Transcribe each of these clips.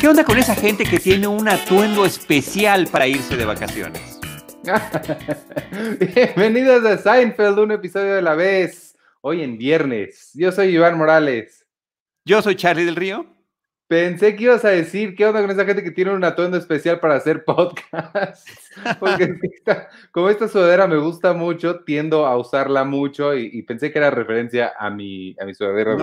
¿Qué onda con esa gente que tiene un atuendo especial para irse de vacaciones? Bienvenidos a Seinfeld, un episodio de la vez, hoy en viernes. Yo soy Iván Morales. Yo soy Charlie del Río. Pensé que ibas a decir, ¿qué onda con esa gente que tiene un atuendo especial para hacer podcast? Porque como esta sudadera me gusta mucho, tiendo a usarla mucho y, pensé que era referencia a mi, a mi sudadera.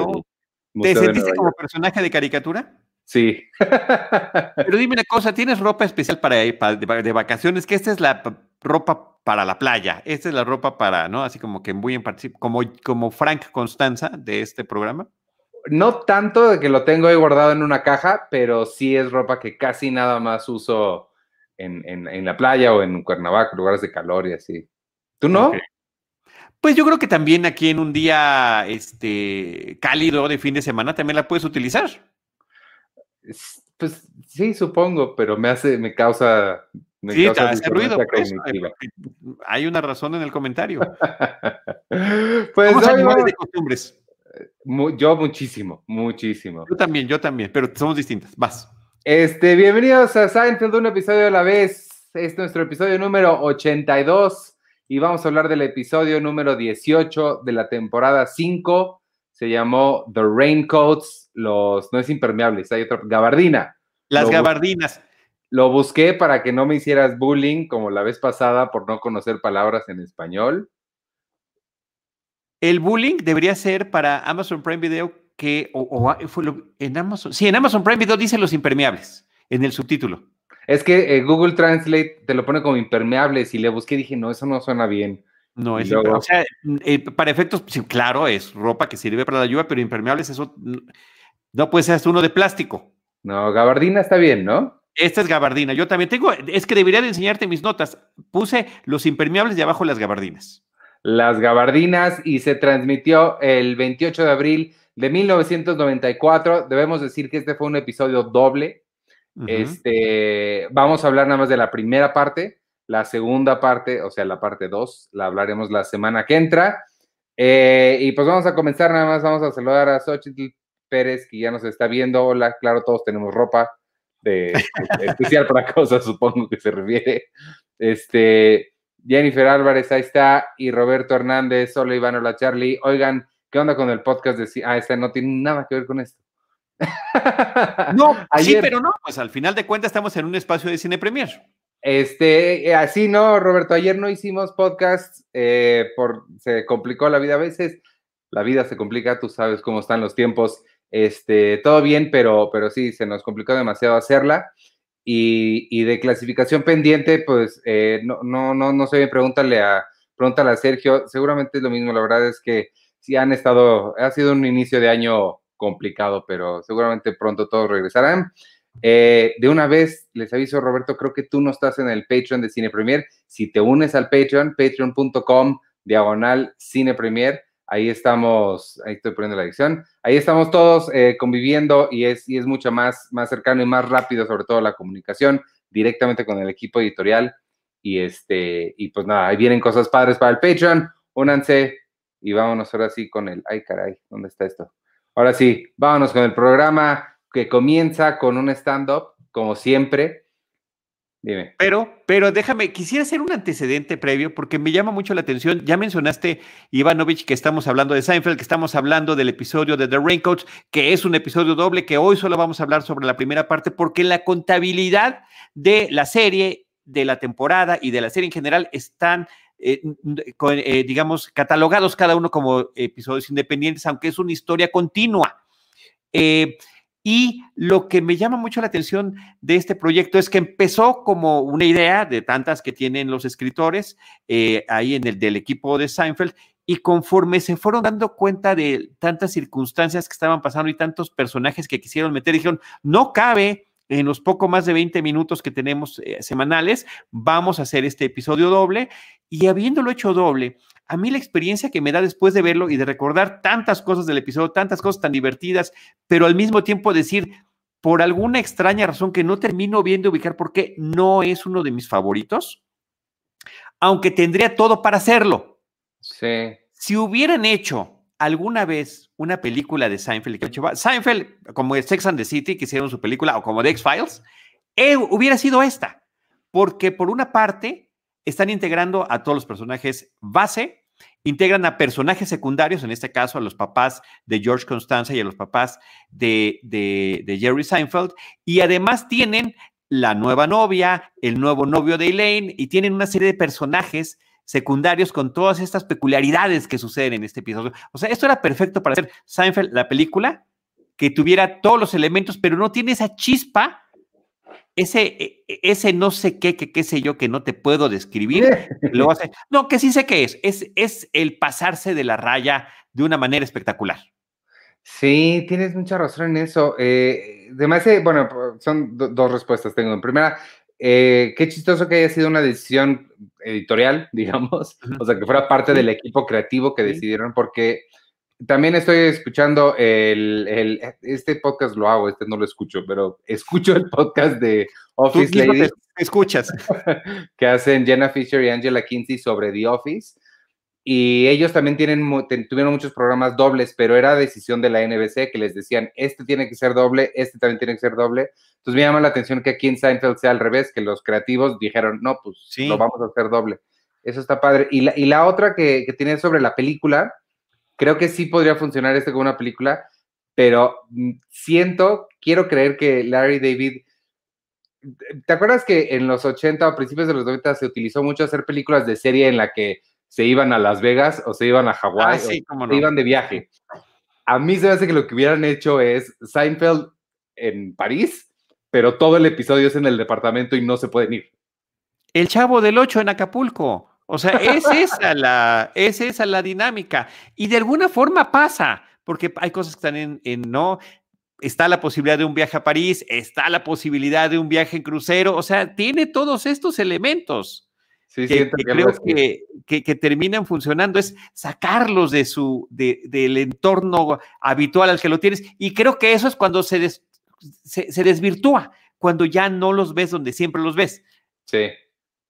¿Te sentiste como personaje de caricatura? Sí. Pero dime una cosa, ¿tienes ropa especial para ir de, vacaciones? Que esta es la ropa para la playa, esta es la ropa para, ¿no? Así como que muy en como, como Frank Constanza de este programa. No tanto de que lo tengo ahí guardado en una caja, pero sí es ropa que casi nada más uso en, la playa o en Cuernavaca, lugares de calor y así. ¿Tú no? Pues yo creo que también aquí en un día este, cálido de fin de semana también la puedes utilizar. Pues sí, supongo, pero me hace, me causa. Me sí, hace ruido. hay una razón en el comentario. pues ¿Cómo de costumbres? Yo muchísimo, muchísimo. Yo también, yo también, pero somos distintas. Vas. Este, bienvenidos a Seinfeld, un episodio a la vez. Este es nuestro episodio número 82 y vamos a hablar del episodio número 18 de la temporada 5 se llamó The Raincoats, los, no es impermeables, hay otra, gabardina. Las gabardinas. Lo busqué para que no me hicieras bullying como la vez pasada por no conocer palabras en español. El bullying debería ser para Amazon Prime Video que, o, fue en Amazon, sí, en Amazon Prime Video dice los impermeables en el subtítulo. Es que eh, Google Translate te lo pone como impermeables y le busqué y dije, no, eso no suena bien. No es o sea, eh, para efectos, claro, es ropa que sirve para la lluvia, pero impermeables, eso no puede ser hasta uno de plástico. No, gabardina está bien, ¿no? Esta es gabardina. Yo también tengo, es que debería de enseñarte mis notas. Puse los impermeables y abajo las gabardinas. Las gabardinas y se transmitió el 28 de abril de 1994. Debemos decir que este fue un episodio doble. Este, vamos a hablar nada más de la primera parte la segunda parte, o sea, la parte 2, la hablaremos la semana que entra. Eh, y pues vamos a comenzar nada más, vamos a saludar a Xochitl Pérez, que ya nos está viendo. Hola, claro, todos tenemos ropa de, especial para cosas, supongo que se refiere. Este, Jennifer Álvarez, ahí está, y Roberto Hernández, hola Iván, hola Charlie. Oigan, ¿qué onda con el podcast de... Ah, este no tiene nada que ver con esto. No, sí, pero no, pues al final de cuentas estamos en un espacio de cine premier. Este, eh, así no, Roberto, ayer no hicimos podcast, eh, por, se complicó la vida a veces, la vida se complica, tú sabes cómo están los tiempos, este, todo bien, pero, pero sí, se nos complicó demasiado hacerla. Y, de clasificación pendiente, pues eh, no, no, no, no sé pregúntale a, pregúntale a Sergio, seguramente es lo mismo, la verdad es que sí han estado, ha sido un inicio de año complicado, pero seguramente pronto todos regresarán. Eh, de una vez les aviso, Roberto, creo que tú no estás en el Patreon de Cine Premier. Si te unes al Patreon, patreon.com, diagonal Cine Premier, ahí estamos, ahí estoy poniendo la edición, ahí estamos todos eh, conviviendo y es, y es mucho más, más cercano y más rápido, sobre todo la comunicación directamente con el equipo editorial. Y este, y pues nada, ahí vienen cosas padres para el Patreon. Únanse y vámonos ahora sí con el. Ay, caray, ¿dónde está esto? Ahora sí, vámonos con el programa que comienza con un stand-up, como siempre. Dime. Pero, pero déjame, quisiera hacer un antecedente previo porque me llama mucho la atención. Ya mencionaste, Ivanovich, que estamos hablando de Seinfeld, que estamos hablando del episodio de The Raincoats, que es un episodio doble, que hoy solo vamos a hablar sobre la primera parte, porque la contabilidad de la serie, de la temporada y de la serie en general están eh, eh, digamos, catalogados cada uno como episodios independientes, aunque es una historia continua. Eh, y lo que me llama mucho la atención de este proyecto es que empezó como una idea de tantas que tienen los escritores eh, ahí en el del equipo de Seinfeld y conforme se fueron dando cuenta de tantas circunstancias que estaban pasando y tantos personajes que quisieron meter, dijeron, no cabe en los poco más de 20 minutos que tenemos eh, semanales, vamos a hacer este episodio doble y habiéndolo hecho doble, a mí la experiencia que me da después de verlo y de recordar tantas cosas del episodio, tantas cosas tan divertidas, pero al mismo tiempo decir, por alguna extraña razón que no termino viendo ubicar por qué no es uno de mis favoritos, aunque tendría todo para hacerlo. Sí. Si hubieran hecho alguna vez una película de Seinfeld, Seinfeld, como Sex and the City, que hicieron su película, o como The X-Files, eh, hubiera sido esta, porque por una parte están integrando a todos los personajes base, integran a personajes secundarios, en este caso a los papás de George Constanza y a los papás de, de, Jerry Seinfeld, y además tienen la nueva novia, el nuevo novio de Elaine, y tienen una serie de personajes secundarios con todas estas peculiaridades que suceden en este episodio. O sea, esto era perfecto para hacer Seinfeld, la película, que tuviera todos los elementos, pero no tiene esa chispa ese, e, e, ese no sé qué, que qué sé yo, que no te puedo describir, lo hace. No, que sí sé qué es. es. Es el pasarse de la raya de una manera espectacular. Sí, tienes mucha razón en eso. Eh, además, eh, bueno, son dos respuestas tengo. En primera, eh, qué chistoso que haya sido una decisión editorial, digamos, o sea, que fuera parte del equipo creativo que decidieron, porque también estoy escuchando el, este podcast lo hago, este no lo escucho, pero escucho el podcast de Office Ladies. escuchas. que hacen Jenna Fisher y Angela Kinsey sobre The Office. Y ellos también tienen, tuvieron muchos programas dobles, pero era decisión de la NBC que les decían, este tiene que ser doble, este también tiene que ser doble. Entonces me llama la atención que aquí en Seinfeld sea al revés, que los creativos dijeron, no, pues lo vamos a hacer doble. Eso está padre. Y la, y la otra que, que tiene sobre la película, creo que sí podría funcionar este como una película, pero mm, siento, quiero creer que Larry David, ¿te acuerdas que en los 80 o principios de los 90 se utilizó mucho hacer películas de serie en la que se iban a Las Vegas o se iban a Hawái ah, o se iban de viaje? A mí se me hace que lo que hubieran hecho es Seinfeld en París, pero todo el episodio es en el departamento y no se pueden ir. El chavo del 8 en Acapulco. O sea, es esa la, es esa la dinámica. Y de alguna forma pasa, porque hay cosas que están en, en no. Está la posibilidad de un viaje a París, está la posibilidad de un viaje en crucero, o sea, tiene todos estos elementos. Sí, que, creo que, que, terminan funcionando, es sacarlos de su, de, del entorno habitual al que lo tienes. Y creo que eso es cuando se, se, se desvirtúa, cuando ya no los ves donde siempre los ves. Sí.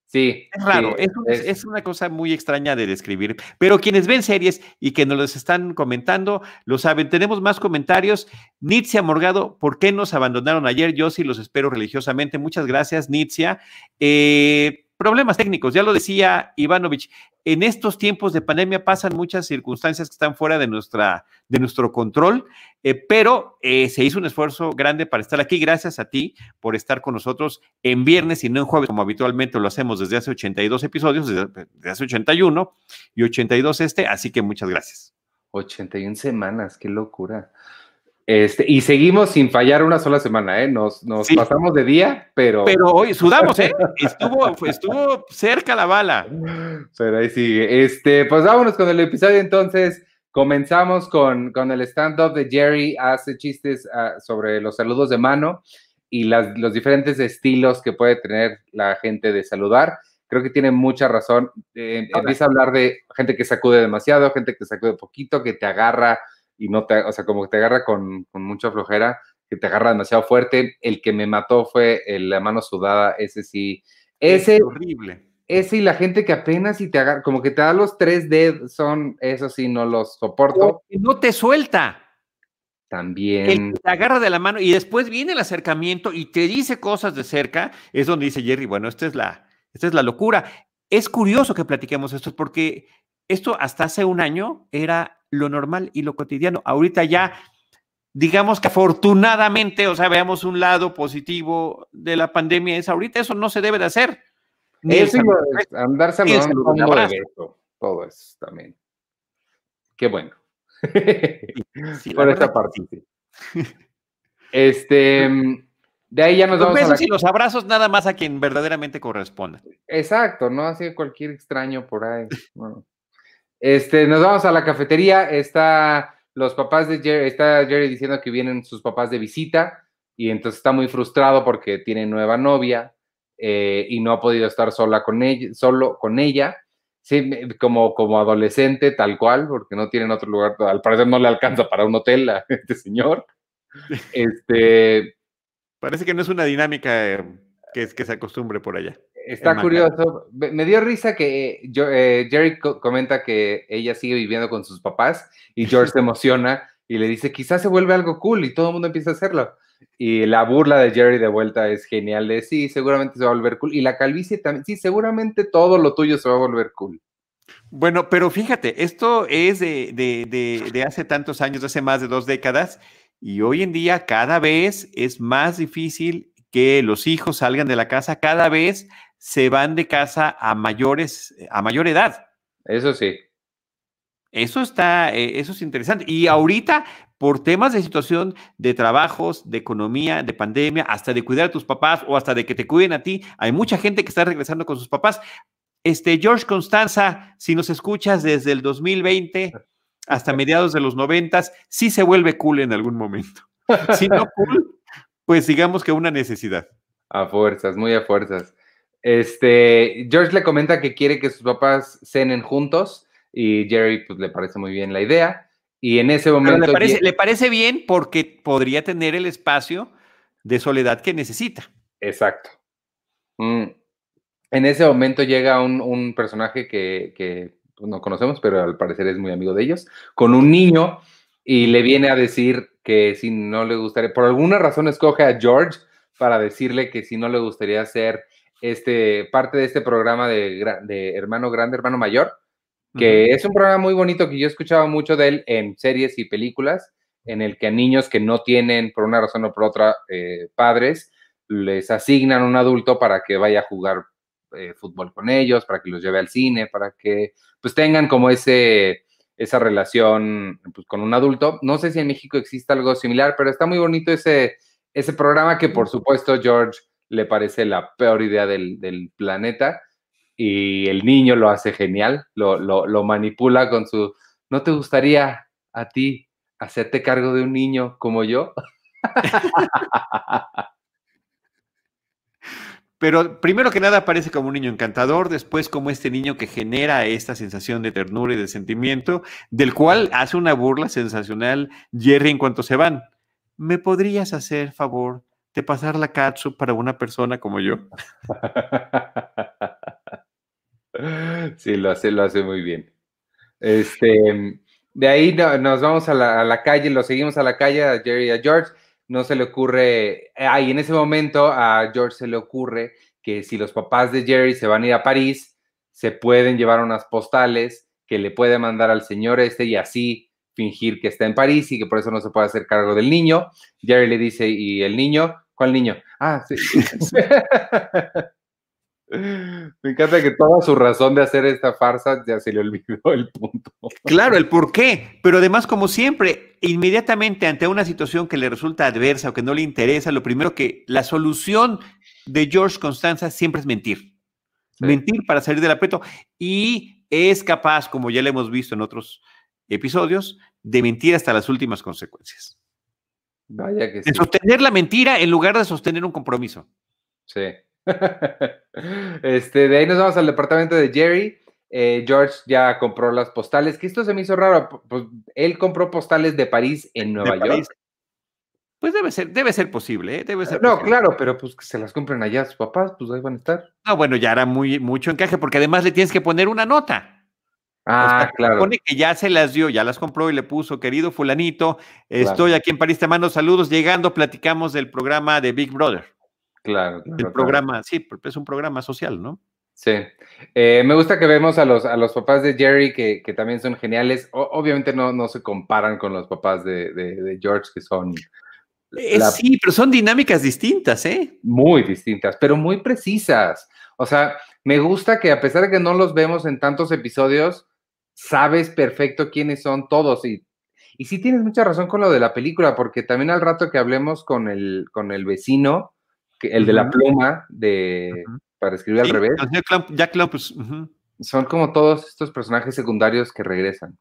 Sí. Es raro, es, una cosa muy extraña de describir. Pero quienes ven series y que nos los están comentando, lo saben. Tenemos más comentarios. Nitzia Morgado, ¿por qué nos abandonaron ayer? Yo sí los espero religiosamente. Muchas gracias, Nitzia. Eh, problemas técnicos, ya lo decía Ivanovich, en estos tiempos de pandemia pasan muchas circunstancias que están fuera de, nuestra, de nuestro control, eh, pero eh, se hizo un esfuerzo grande para estar aquí. Gracias a ti por estar con nosotros en viernes y no en jueves, como habitualmente lo hacemos desde hace 82 episodios, desde, desde hace 81 y 82 este, así que muchas gracias. 81 semanas, qué locura. Este, y seguimos sin fallar una sola semana, ¿eh? Nos, nos pasamos de día, pero. Pero hoy sudamos, ¿eh? Estuvo, estuvo cerca la bala. Pero ahí sigue. Este, pues vámonos con el episodio entonces. Comenzamos con, con el stand-up de Jerry, hace chistes ah, sobre los saludos de mano y las, los diferentes estilos que puede tener la gente de saludar. Creo que tiene mucha razón. Eh, empieza a hablar de gente que sacude demasiado, gente que sacude poquito, que te agarra y no te, o sea, como que te agarra con, mucha flojera, que te agarra demasiado fuerte. El que me mató fue la mano sudada, ese sí. Ese, es horrible. Ese y la gente que apenas y te agarra, como que te da los tres dedos, son, eso sí, no los soporto. no te suelta. También. te agarra de la mano y después viene el acercamiento y te dice cosas de cerca, es donde dice Jerry, bueno, esta es la, esta es la locura. Es curioso que platiquemos esto porque esto hasta hace un año era lo normal y lo cotidiano. Ahorita ya, digamos que afortunadamente, o sea, veamos un lado positivo de la pandemia, es ahorita eso no se debe de hacer. Ni eso es, andar saludando todo eso también. Qué bueno. Por esta parte, Este, de ahí ya nos los vamos a y los abrazos nada más a quien verdaderamente corresponda. Exacto, no así cualquier extraño por ahí. Este, nos vamos a la cafetería, está los papás de Jerry, está Jerry diciendo que vienen sus papás de visita y entonces está muy frustrado porque tiene nueva novia eh, y no ha podido estar sola con ella, solo con ella, sí, como, como adolescente tal cual, porque no tienen otro lugar, al parecer no le alcanza para un hotel a este señor. Este, Parece que no es una dinámica eh, que, que se acostumbre por allá. Está curioso. Me dio risa que yo, eh, Jerry comenta que ella sigue viviendo con sus papás y George se emociona y le dice, quizás se vuelve algo cool y todo el mundo empieza a hacerlo. Y la burla de Jerry de vuelta es genial, de sí, seguramente se va a volver cool. Y la calvicie también, sí, seguramente todo lo tuyo se va a volver cool. Bueno, pero fíjate, esto es de, de, de, hace tantos años, hace más de dos décadas, y hoy en día cada vez es más difícil que los hijos salgan de la casa, cada vez se van de casa a mayores, a mayor edad. Eso sí. Eso está, eh, eso es interesante. Y ahorita, por temas de situación de trabajos, de economía, de pandemia, hasta de cuidar a tus papás o hasta de que te cuiden a ti, hay mucha gente que está regresando con sus papás. Este, George Constanza, si nos escuchas desde el 2020 hasta mediados de los 90, sí se vuelve cool en algún momento. Si no cool, pues digamos que una necesidad. A fuerzas, muy a fuerzas. Este, George le comenta que quiere que sus papás cenen juntos y Jerry pues le parece muy bien la idea. Y en ese momento... Le parece, bien porque podría tener el espacio de soledad que necesita. Exacto. Mm. En ese momento llega un, personaje que, pues, no conocemos, pero al parecer es muy amigo de ellos, con un niño y le viene a decir que si no le gustaría, por alguna razón escoge a George para decirle que si no le gustaría ser este, parte de este programa de, de hermano grande, hermano mayor, que es un programa muy bonito que yo he escuchado mucho de él en series y películas, en el que a niños que no tienen, por una razón o por otra, eh, padres, les asignan un adulto para que vaya a jugar eh, fútbol con ellos, para que los lleve al cine, para que pues tengan como ese, esa relación pues, con un adulto. No sé si en México existe algo similar, pero está muy bonito ese, ese programa que por supuesto George le parece la peor idea del, planeta y el niño lo hace genial, lo, manipula con su, ¿no te gustaría a ti hacerte cargo de un niño como yo? Pero primero que nada aparece como un niño encantador, después como este niño que genera esta sensación de ternura y de sentimiento, del cual hace una burla sensacional Jerry en cuanto se van. ¿Me podrías hacer favor de pasar la catsup para una persona como yo? Sí, lo hace, lo hace muy bien. Este, de ahí nos vamos a la, calle, lo seguimos a la calle, a Jerry y a George. No se le ocurre, ah, y en ese momento a George se le ocurre que si los papás de Jerry se van a ir a París, se pueden llevar unas postales que le puede mandar al señor este y así fingir que está en París y que por eso no se puede hacer cargo del niño. Jerry le dice, ¿y el niño? ¿Cuál niño? Ah, sí. Me encanta que toda su razón de hacer esta farsa ya se le olvidó el punto. Claro, el por qué. Pero además, como siempre, inmediatamente ante una situación que le resulta adversa o que no le interesa, lo primero que la solución de George Constanza siempre es mentir. Mentir para salir del aprieto. Y es capaz, como ya le hemos visto en otros episodios, de mentir hasta las últimas consecuencias. Vaya que sí. De sostener la mentira en lugar de sostener un compromiso. Sí. este, de ahí nos vamos al departamento de Jerry. Eh, George ya compró las postales, que esto se me hizo raro. Pues él compró postales de París en Nueva York. Pues debe ser, debe ser posible, ¿eh? debe ser. No, claro, pero pues que se las compren allá a sus papás, pues ahí van a estar. No, bueno, ya era muy mucho encaje, porque además le tienes que poner una nota. Ah, claro. Supone que ya se las dio, ya las compró y le puso, querido fulanito, estoy aquí en París, te mando saludos, llegando, platicamos del programa de Big Brother. Claro, El programa, sí, es un programa social, ¿no? Sí. Eh, me gusta que vemos a los, a los papás de Jerry que, también son geniales. obviamente no, no se comparan con los papás de, George, que son. Eh, sí, pero son dinámicas distintas, ¿eh? Muy distintas, pero muy precisas. O sea, me gusta que a pesar de que no los vemos en tantos episodios, sabes perfecto quiénes son todos. Y, y sí tienes mucha razón con lo de la película, porque también al rato que hablemos con el, con el vecino, el de la pluma de, para escribir al revés. Jack Clumpus. Son como todos estos personajes secundarios que regresan.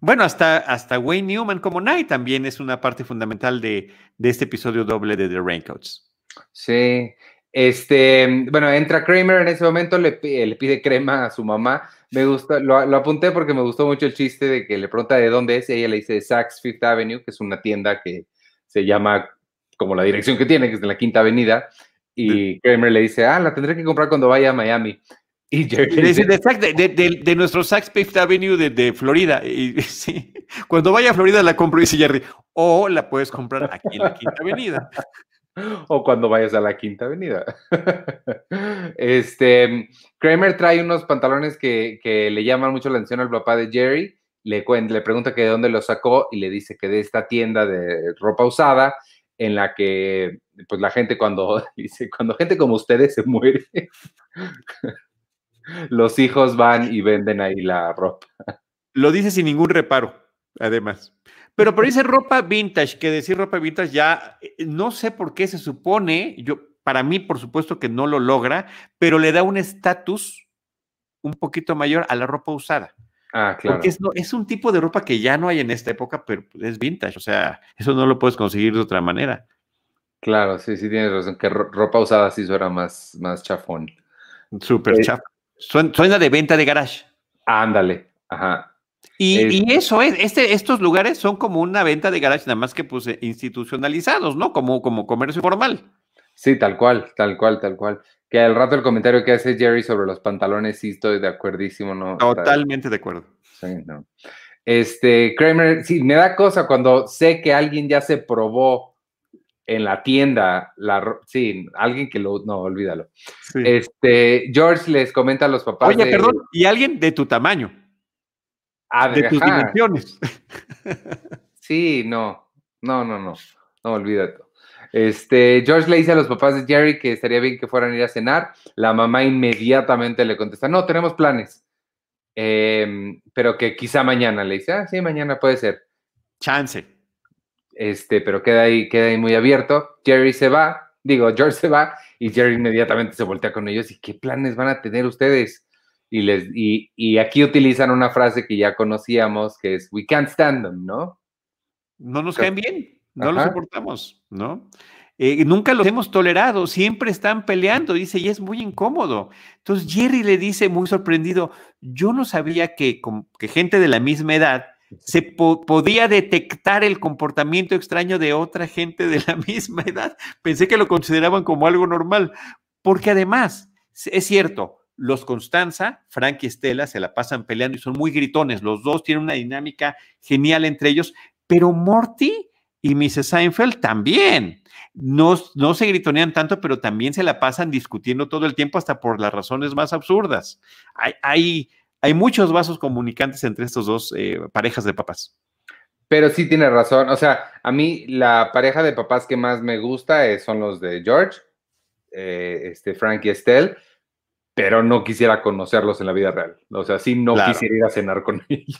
Bueno, hasta, hasta Wayne Newman como Knight también es una parte fundamental de, este episodio doble de The Raincoats. Sí. Este, bueno, entra Kramer en ese momento, le, le pide crema a su mamá. Me gusta, lo, apunté porque me gustó mucho el chiste de que le pregunta de dónde es y ella le dice Saks Fifth Avenue, que es una tienda que se llama como la dirección que tiene, que es de la Quinta Avenida, Y Kramer le dice, ah, la tendré que comprar cuando vaya a Miami. Y Jerry dice, de, de, de, nuestro Saks Fifth Avenue de, Florida. Y, sí, cuando vaya a Florida la compro, dice Jerry. O la puedes comprar aquí en la Quinta Avenida. o cuando vayas a la Quinta Avenida. este, Kramer trae unos pantalones que, que, le llaman mucho la atención al papá de Jerry. Le, le pregunta que de dónde los sacó y le dice que de esta tienda de ropa usada en la que pues la gente cuando dice cuando gente como ustedes se muere los hijos van y venden ahí la ropa. Lo dice sin ningún reparo, además. Pero por dice ropa vintage, que decir ropa vintage ya, eh, no sé por qué se supone, yo, para mí por supuesto que no lo logra, pero le da un estatus un poquito mayor a la ropa usada. Ah, claro. Porque es, es, un tipo de ropa que ya no hay en esta época, pero es vintage, o sea, eso no lo puedes conseguir de otra manera. Claro, sí, sí tienes razón, que ropa usada sí suena más, más chafón. Súper eh, chafón. Suena de venta de garage. Ándale, ajá. Y, eso es, este, estos lugares son como una venta de garage, nada más que pues institucionalizados, ¿no? Como, como comercio formal. Sí, tal cual, tal cual, tal cual. Que al rato el comentario que hace Jerry sobre los pantalones, sí estoy de acuerdísimo, ¿no? Totalmente de acuerdo. Sí, no. Este, Kramer, sí, me da cosa cuando sé que alguien ya se probó en la tienda, la, sí, alguien que lo, no, olvídalo. Este, George les comenta a los papás. Oye, perdón, y alguien de tu tamaño. Ah, de, tus dimensiones. Sí, no, no, no, no, no, olvídate. Este, George le dice a los papás de Jerry que estaría bien que fueran a ir a cenar. La mamá inmediatamente le contesta, no, tenemos planes. Em, pero que quizá mañana le dice, ah, sí, mañana puede ser. Chance este, pero queda ahí, queda ahí muy abierto. Jerry se va, digo, George se va y Jerry inmediatamente se voltea con ellos y qué planes van a tener ustedes. Y, les, y, aquí utilizan una frase que ya conocíamos, que es, we can't stand them, ¿no? No nos caen bien, no los soportamos, ¿no? Eh, nunca los hemos tolerado, siempre están peleando, dice, y es muy incómodo. Entonces Jerry le dice muy sorprendido, yo no sabía que, que gente de la misma edad se podía detectar el comportamiento extraño de otra gente de la misma edad. Pensé que lo consideraban como algo normal, porque además, es cierto, los Constanza, Frank y Estela, se la pasan peleando y son muy gritones. Los dos tienen una dinámica genial entre ellos, pero Morty y Mrs. Seinfeld también. No, no se gritonean tanto, pero también se la pasan discutiendo todo el tiempo, hasta por las razones más absurdas. Hay, hay hay muchos vasos comunicantes entre estos dos eh, parejas de papás. Pero sí tiene razón. O sea, a mí la pareja de papás que más me gusta eh, son los de George, eh, este, Frank y Estelle, pero no quisiera conocerlos en la vida real. O sea, sí no quisiera ir a cenar con ellos.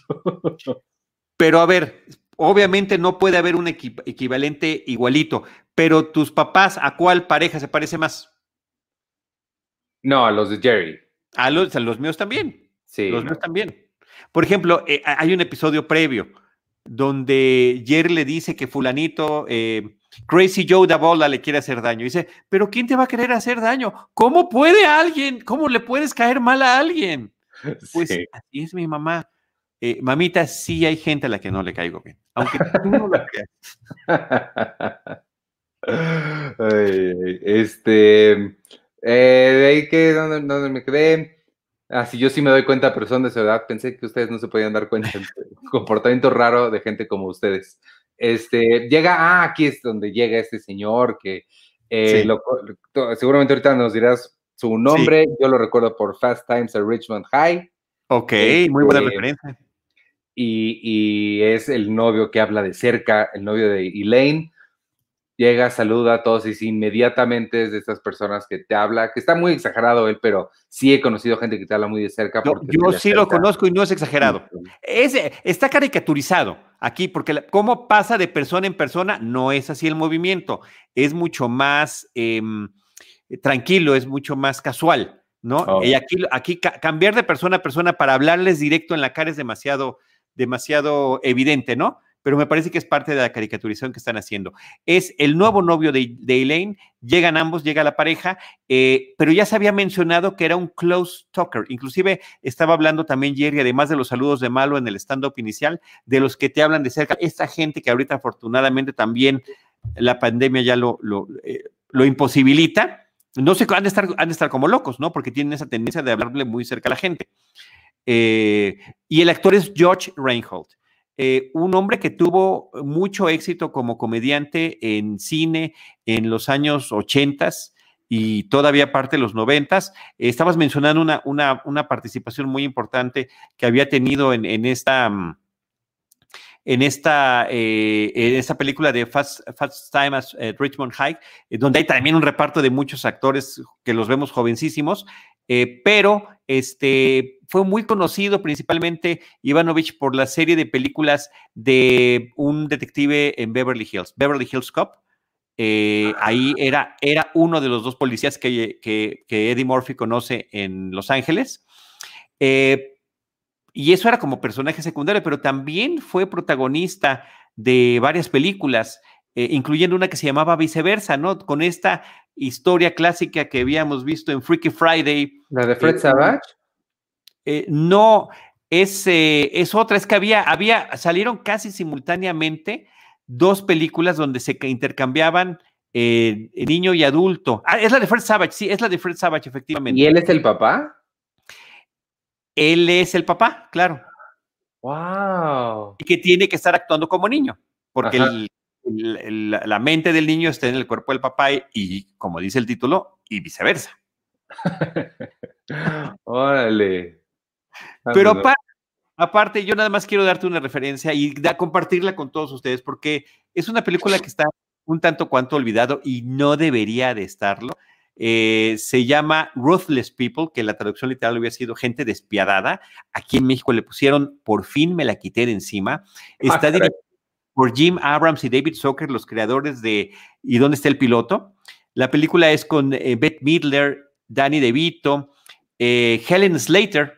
pero a ver, obviamente no puede haber un equivalente igualito, pero tus papás, ¿a cuál pareja se parece más? No, a los de Jerry. A los, a los míos también. Los míos también. Por ejemplo, eh, hay un episodio previo donde Jerry le dice que fulanito, eh, Crazy Joe da bola le quiere hacer daño. dice, pero ¿quién te va a querer hacer daño? ¿Cómo puede alguien? ¿Cómo le puedes caer mal a alguien? Pues así es mi mamá. Eh, mamita, sí hay gente a la que no le caigo bien, aunque tú no lo creas. este, de ahí que, ¿dónde, dónde me quedé? Ah, sí, yo sí me doy cuenta, pero son de su edad. Pensé que ustedes no se podían dar cuenta del comportamiento raro de gente como ustedes. Este, llega, ah, aquí es donde llega este señor que eh, seguramente ahorita nos dirás su nombre. Yo lo recuerdo por Fast Times at Richmond High. Ok, muy buena este, referencia. Y, y, es el novio que habla de cerca, el novio de Elaine llega, saluda a todos y inmediatamente es de estas personas que te habla, que está muy exagerado él, pero sí he conocido gente que te habla muy de cerca. yo sí lo conozco y no es exagerado. Es, está caricaturizado aquí, porque cómo pasa de persona en persona, no es así el movimiento, es mucho más em, tranquilo, es mucho más casual, ¿no? Oh. Y aquí, aquí cambiar de persona a persona para hablarles directo en la cara es demasiado, demasiado evidente, ¿no? Pero me parece que es parte de la caricaturización que están haciendo. Es el nuevo novio de, Elaine, llegan ambos, llega la pareja, eh, pero ya se había mencionado que era un close talker, inclusive estaba hablando también Jerry, además de los saludos de malo en el stand-up inicial, de los que te hablan de cerca, esta gente que ahorita afortunadamente también la pandemia ya lo, lo, eh, lo imposibilita, no sé, han de, estar, han de estar como locos, ¿no? Porque tienen esa tendencia de hablarle muy cerca a la gente. Eh, y el actor es George Reinhold. Eh, un hombre que tuvo mucho éxito como comediante en cine en los años 80 y todavía parte de los 90. estabas mencionando una, una, una, participación muy importante que había tenido en, en esta mm, en esta, eh, en esta película de Fast, Fast Time as eh, Richmond High, donde hay también un reparto de muchos actores que los vemos jovencísimos, pero este, fue muy conocido principalmente Ivanovich por la serie de películas de un detective en Beverly Hills, Beverly Hills Cop. ahí era, era uno de los dos policías que, que, que Eddie Murphy conoce en Los Ángeles. Y eso era como personaje secundario, pero también fue protagonista de varias películas, eh, incluyendo una que se llamaba Viceversa, ¿no? Con esta historia clásica que habíamos visto en Freaky Friday. ¿La de Fred eh, Savage? Eh, no, es, es otra, es que había, había, salieron casi simultáneamente dos películas donde se intercambiaban niño y adulto. Ah, es la de Fred Savage, sí, es la de Fred Savage, efectivamente. ¿Y él es el papá? él es el papá, claro. ¡Wow! Y que tiene que estar actuando como niño, porque la mente del niño está en el cuerpo del papá y, como dice el título, y viceversa. Órale. Pero aparte, yo nada más quiero darte una referencia y compartirla con todos ustedes, porque es una película que está un tanto cuanto olvidado y no debería de estarlo. Eh, se llama Ruthless People, que la traducción literal hubiera sido gente despiadada. Aquí en México le pusieron Por fin me la quité de encima. Está dirigida por Jim Abrams y David Zucker, los creadores de ¿Y dónde está el piloto? La película es con eh, Beth Midler, Danny DeVito, eh, Helen Slater,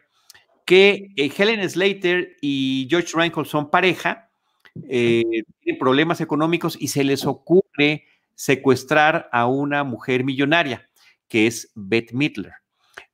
que Helen Slater y George Reinhold son pareja, tienen problemas económicos y se les ocurre secuestrar a una mujer millonaria que es Beth Midler.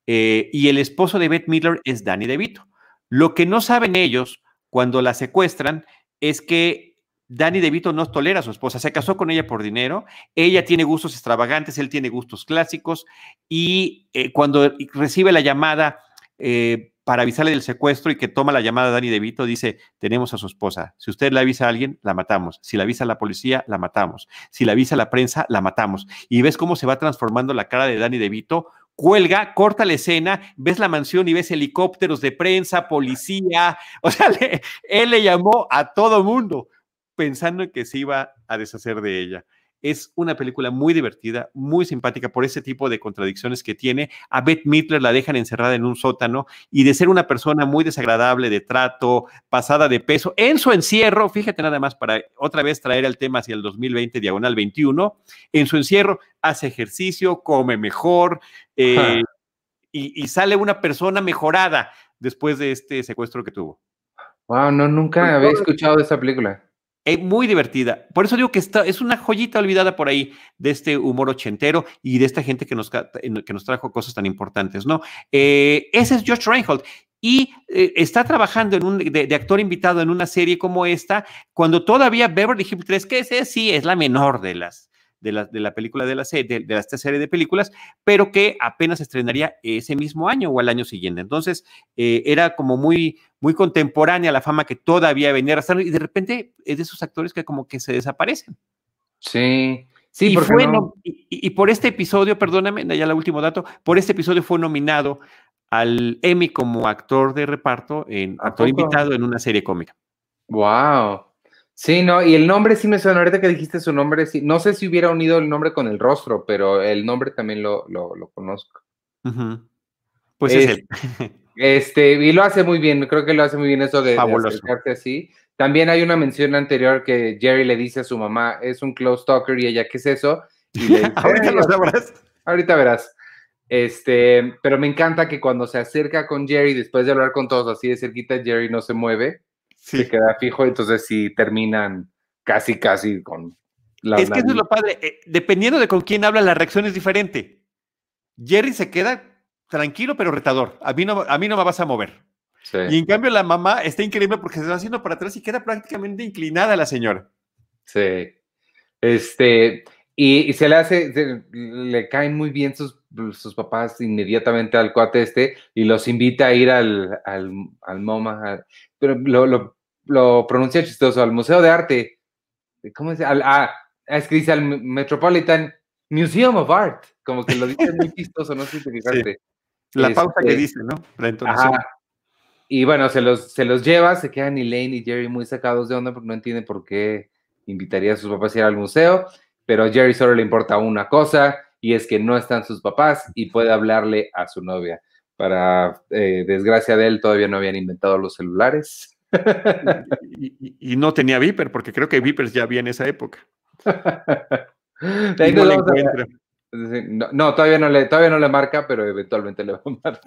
Eh, y el esposo de Beth Midler es Danny DeVito. Lo que no saben ellos cuando la secuestran es que Danny DeVito no tolera a su esposa, se casó con ella por dinero, ella tiene gustos extravagantes, él tiene gustos clásicos y eh, cuando recibe la llamada eh, para avisarle del secuestro y que toma la llamada Dani DeVito, dice, tenemos a su esposa. Si usted le avisa a alguien, la matamos. Si la avisa a la policía, la matamos. Si la avisa a la prensa, la matamos. Y ves cómo se va transformando la cara de Dani DeVito. Cuelga, corta la escena, ves la mansión y ves helicópteros de prensa, policía. O sea, él le llamó a todo mundo pensando en que se iba a deshacer de ella. Es una película muy divertida, muy simpática por ese tipo de contradicciones que tiene. A Beth Midler la dejan encerrada en un sótano y de ser una persona muy desagradable de trato, pasada de peso, en su encierro, fíjate nada más para otra vez traer el tema hacia el 2020, diagonal 21, en su encierro hace ejercicio, come mejor eh, y, sale una persona mejorada después de este secuestro que tuvo. Wow, no, nunca había escuchado de esa película. Es muy divertida. Por eso digo que está, es una joyita olvidada por ahí de este humor ochentero y de esta gente que nos, que nos trajo cosas tan importantes, ¿no? Eh, ese es George Reinhold. Y eh, está trabajando de, actor invitado en una serie como esta, cuando todavía Beverly Hills 3, que ese sí es la menor de las, de la, de la película de la serie, de, esta serie de películas, pero que apenas estrenaría ese mismo año o al año siguiente. Entonces, eh, era como muy, muy contemporánea la fama que todavía venía arrastrando y de repente es de esos actores que como que se desaparecen. Sí. Sí, y, fue y, por este episodio, perdóname, ya el último dato, por este episodio fue nominado al Emmy como actor de reparto, en actor invitado en una serie cómica. Wow. Sí, no, y el nombre sí me suena, ahorita que dijiste su nombre, sí, no sé si hubiera unido el nombre con el rostro, pero el nombre también lo, lo, conozco. Pues es, él. Este, y lo hace muy bien, creo que lo hace muy bien eso de, de así. También hay una mención anterior que Jerry le dice a su mamá, es un close talker, y ella, ¿qué es eso? Y le ahorita lo sabrás. Ahorita verás. Este, pero me encanta que cuando se acerca con Jerry, después de hablar con todos así de cerquita, Jerry no se mueve se queda fijo, entonces sí terminan casi, casi con la... Es que eso es lo padre, eh, dependiendo de con quién habla, la reacción es diferente. Jerry se queda tranquilo pero retador, a mí no, a mí no me vas a mover. Y en cambio la mamá está increíble porque se va haciendo para atrás y queda prácticamente inclinada la señora. Sí. Este, Y, se le hace, le caen muy bien sus, sus, papás inmediatamente al cuate este y los invita a ir al, al, al MoMA, lo, lo, lo, pronuncia chistoso, al Museo de Arte. ¿Cómo es? Al, ah, es que dice al Metropolitan Museum of Art, como que lo dice muy chistoso, no sé si te fijaste. La pausa que este, dice, ¿no? La entonación. Y bueno, se los, se los lleva, se quedan Elaine y Jerry muy sacados de onda porque no entienden por qué invitaría a sus papás a ir al museo, pero a Jerry solo le importa una cosa y es que no están sus papás y puede hablarle a su novia. Para eh, desgracia de él, todavía no habían inventado los celulares. y, no tenía Viper, porque creo que Vipers ya había en esa época. no, todavía no, le, todavía no le marca, pero eventualmente le va a marcar.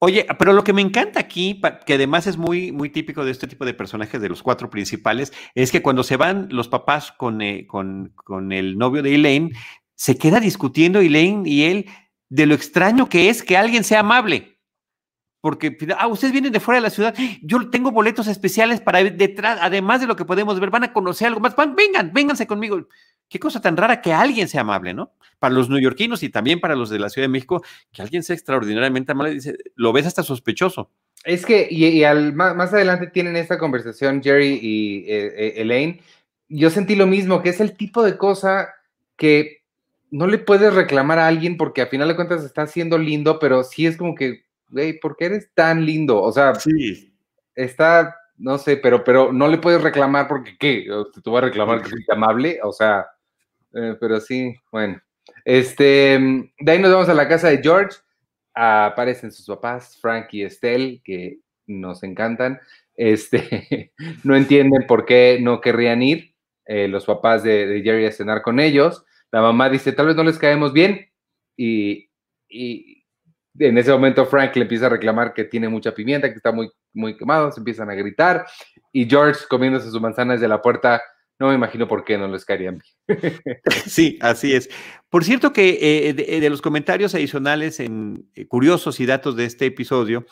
Oye, pero lo que me encanta aquí, que además es muy, muy típico de este tipo de personajes, de los cuatro principales, es que cuando se van los papás con, eh, con, con el novio de Elaine, se queda discutiendo Elaine y él de lo extraño que es que alguien sea amable porque, ah, ustedes vienen de fuera de la ciudad, yo tengo boletos especiales para detrás, además de lo que podemos ver, van a conocer algo más, van, vengan, vénganse conmigo. Qué cosa tan rara que alguien sea amable, ¿no? Para los neoyorquinos y también para los de la Ciudad de México, que alguien sea extraordinariamente amable, dice, lo ves hasta sospechoso. Es que, y, al, más, adelante tienen esta conversación Jerry y eh, eh, Elaine, yo sentí lo mismo, que es el tipo de cosa que no le puedes reclamar a alguien porque a final de cuentas está siendo lindo, pero sí es como que güey, ¿por qué eres tan lindo? O sea, sí. está, no sé, pero, pero no le puedes reclamar porque, ¿qué? Tú vas a reclamar que es amable, o sea, eh, pero sí, bueno. Este, de ahí nos vamos a la casa de George. aparecen sus papás, Frank y Estelle, que nos encantan. Este, no entienden por qué no querrían ir eh, los papás de, de, Jerry a cenar con ellos. La mamá dice, tal vez no les caemos bien. Y, y, en ese momento Frank le empieza a reclamar que tiene mucha pimienta, que está muy, muy quemado, se empiezan a gritar y George comiéndose su manzana desde la puerta, no me imagino por qué no les caerían bien. Sí, así es. Por cierto que eh, de, los comentarios adicionales en eh, curiosos y datos de este episodio,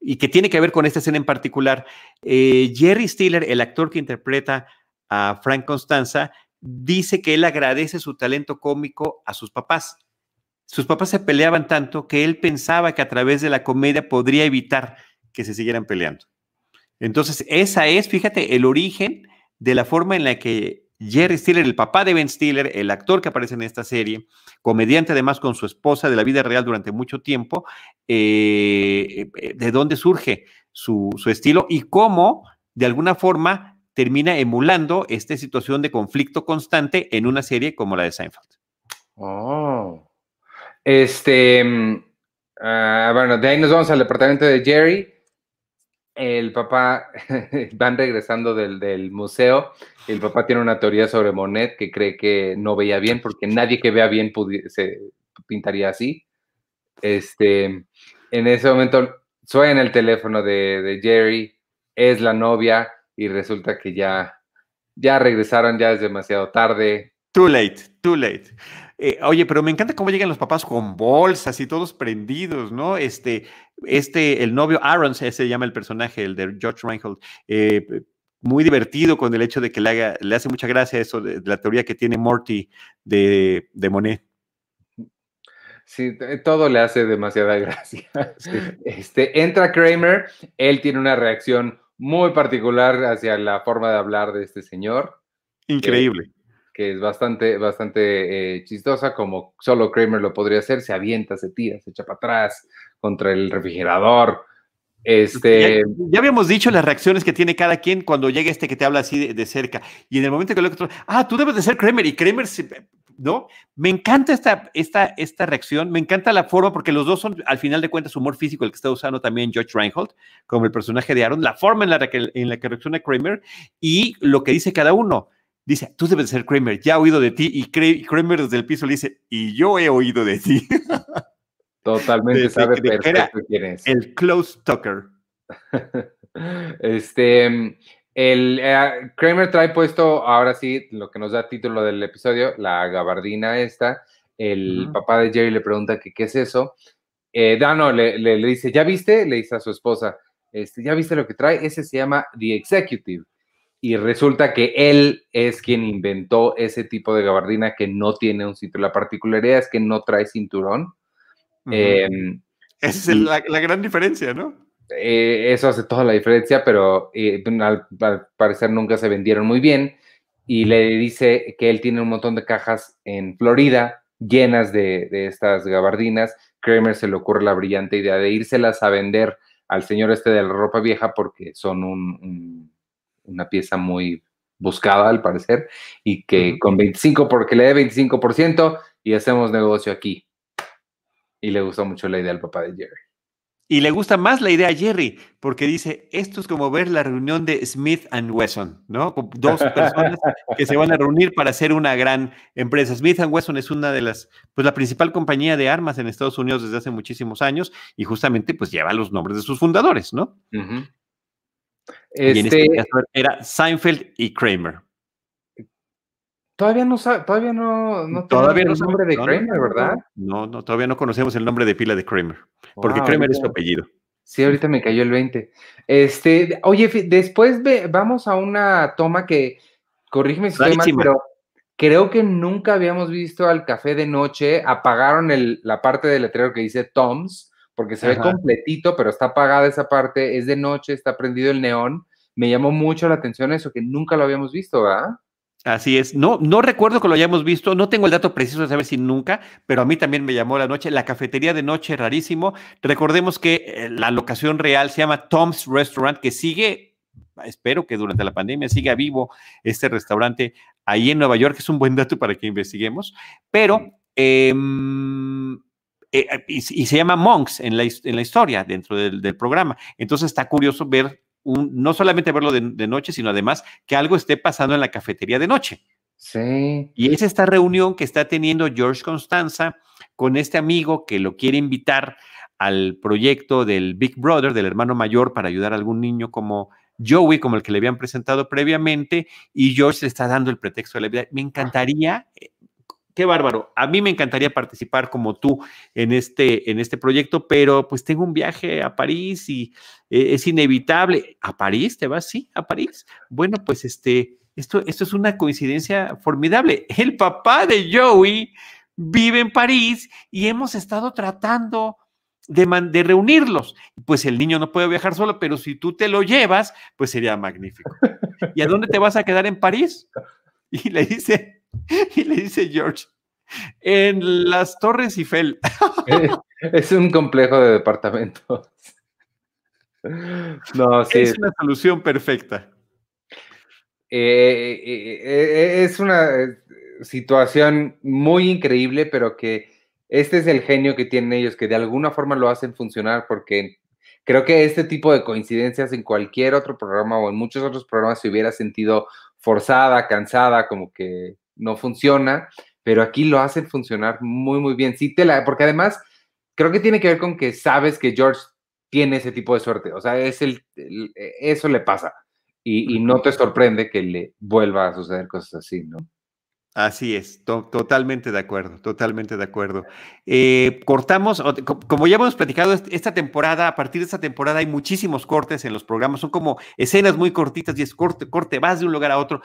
y que tiene que ver con esta escena en particular, eh, Jerry Stiller, el actor que interpreta a Frank Constanza, dice que él agradece su talento cómico a sus papás sus papás se peleaban tanto que él pensaba que a través de la comedia podría evitar que se siguieran peleando. Entonces, esa es, fíjate, el origen de la forma en la que Jerry Stiller, el papá de Ben Stiller, el actor que aparece en esta serie, comediante además con su esposa de la vida real durante mucho tiempo, eh, eh, de dónde surge su, su estilo y cómo, de alguna forma, termina emulando esta situación de conflicto constante en una serie como la de Seinfeld. Oh. Este, mm, ah, bueno, de ahí nos vamos al departamento de Jerry. El papá, van regresando del, museo. El papá tiene una teoría sobre Monet que cree que no veía bien porque nadie que vea bien se pintaría así. Este, en ese momento suena el teléfono de, de Jerry, es la novia y resulta que ya, ya regresaron, ya es demasiado tarde. Too late, too late. Eh, oye, pero me encanta cómo llegan los papás con bolsas y todos prendidos, ¿no? Este, este, el novio Aaron, ese se llama el personaje, el de George Reinhold, eh, muy divertido con el hecho de que le, haga, le hace mucha gracia eso de, la teoría que tiene Morty de, de, Monet. Sí, todo le hace demasiada gracia. Este, entra Kramer, él tiene una reacción muy particular hacia la forma de hablar de este señor. Increíble que es bastante, bastante eh, chistosa, como solo Kramer lo podría hacer, se avienta, se tira, se echa para atrás contra el refrigerador. Este... Ya, habíamos dicho las reacciones que tiene cada quien cuando llega este que te habla así de, cerca. Y en el momento que lo otro, ah, tú debes de ser Kramer y Kramer, ¿no? Me encanta esta, esta, esta reacción, me encanta la forma, porque los dos son, al final de cuentas, humor físico, el que está usando también George Reinhold, como el personaje de Aaron, la forma en la que, en la que reacciona Kramer y lo que dice cada uno dice, tú debes ser Kramer, ya he oído de ti, y Kramer desde el piso le dice, y yo he oído de ti. Totalmente sabe perfecto quién es. El close talker. este, el eh, Kramer trae puesto, ahora sí, lo que nos da título del episodio, la gabardina esta. El papá de Jerry le pregunta que qué es eso. Eh, Dano le, le, le, dice, ¿ya viste? Le dice a su esposa, este, ¿ya viste lo que trae? Ese se llama The Executive y resulta que él es quien inventó ese tipo de gabardina que no tiene un cinturón. La particularidad es que no trae cinturón. Em, Esa es la, gran diferencia, ¿no? Eh, eso hace toda la diferencia, pero eh, al, parecer nunca se vendieron muy bien. Y le dice que él tiene un montón de cajas en Florida llenas de, estas gabardinas. Kramer se le ocurre la brillante idea de írselas a vender al señor este de la ropa vieja porque son un una pieza muy buscada al parecer, y que con 25, porque le dé 25% y hacemos negocio aquí. Y le gustó mucho la idea al papá de Jerry. Y le gusta más la idea a Jerry, porque dice, esto es como ver la reunión de Smith and Wesson, ¿no? Dos personas que se van a reunir para hacer una gran empresa. Smith and Wesson es una de las, pues la principal compañía de armas en Estados Unidos desde hace muchísimos años y justamente pues lleva los nombres de sus fundadores, ¿no? Este, era Seinfeld y Kramer. Todavía no todavía no, no todavía el nombre de Kramer, ¿verdad? No, no, todavía no conocemos el nombre de pila de Kramer, porque Kramer es su apellido. Sí, ahorita me cayó el 20. Este, oye, después vamos a una toma que, corrígeme si estoy mal, pero creo que nunca habíamos visto al café de noche. Apagaron la parte del letrero que dice Tom's porque se ve completito, pero está apagada esa parte, es de noche, está prendido el neón. Me llamó mucho la atención eso, que nunca lo habíamos visto, ¿verdad? Así es. No, no recuerdo que lo hayamos visto, no tengo el dato preciso de saber si nunca, pero a mí también me llamó la noche. La cafetería de noche, rarísimo. Recordemos que eh, la locación real se llama Tom's Restaurant, que sigue, espero que durante la pandemia siga vivo este restaurante ahí en Nueva York. Es un buen dato para que investiguemos, pero eh, eh, eh, y, se llama Monks en la, en la historia dentro del, programa. Entonces está curioso ver, un, no solamente verlo de, noche, sino además que algo esté pasando en la cafetería de noche. Sí. Y es esta reunión que está teniendo George Constanza con este amigo que lo quiere invitar al proyecto del Big Brother, del hermano mayor, para ayudar a algún niño como Joey, como el que le habían presentado previamente, y George le está dando el pretexto de la vida. Me encantaría eh, qué bárbaro. A mí me encantaría participar como tú en este, en este proyecto, pero pues tengo un viaje a París y eh, es inevitable. ¿A París te vas? Sí, a París. Bueno, pues este, esto, esto es una coincidencia formidable. El papá de Joey vive en París y hemos estado tratando de, de, reunirlos. Pues el niño no puede viajar solo, pero si tú te lo llevas, pues sería magnífico. ¿Y a dónde te vas a quedar en París? Y le dice, Y le dice George, en las Torres Eiffel. es un complejo de departamentos. No, sí. Es una solución perfecta. Eh, eh, eh, es una situación muy increíble, pero que este es el genio que tienen ellos, que de alguna forma lo hacen funcionar, porque creo que este tipo de coincidencias en cualquier otro programa o en muchos otros programas se hubiera sentido forzada, cansada, como que no funciona, pero aquí lo hacen funcionar muy, muy bien. Sí, te la, porque además creo que tiene que ver con que sabes que George tiene ese tipo de suerte, o sea, es el, eso le pasa y, y, no te sorprende que le vuelva a suceder cosas así, ¿no? Así es, totalmente de acuerdo, totalmente de acuerdo. Eh, cortamos, como ya hemos platicado, esta temporada, a partir de esta temporada hay muchísimos cortes en los programas, son como escenas muy cortitas y es corte, corte, vas de un lugar a otro,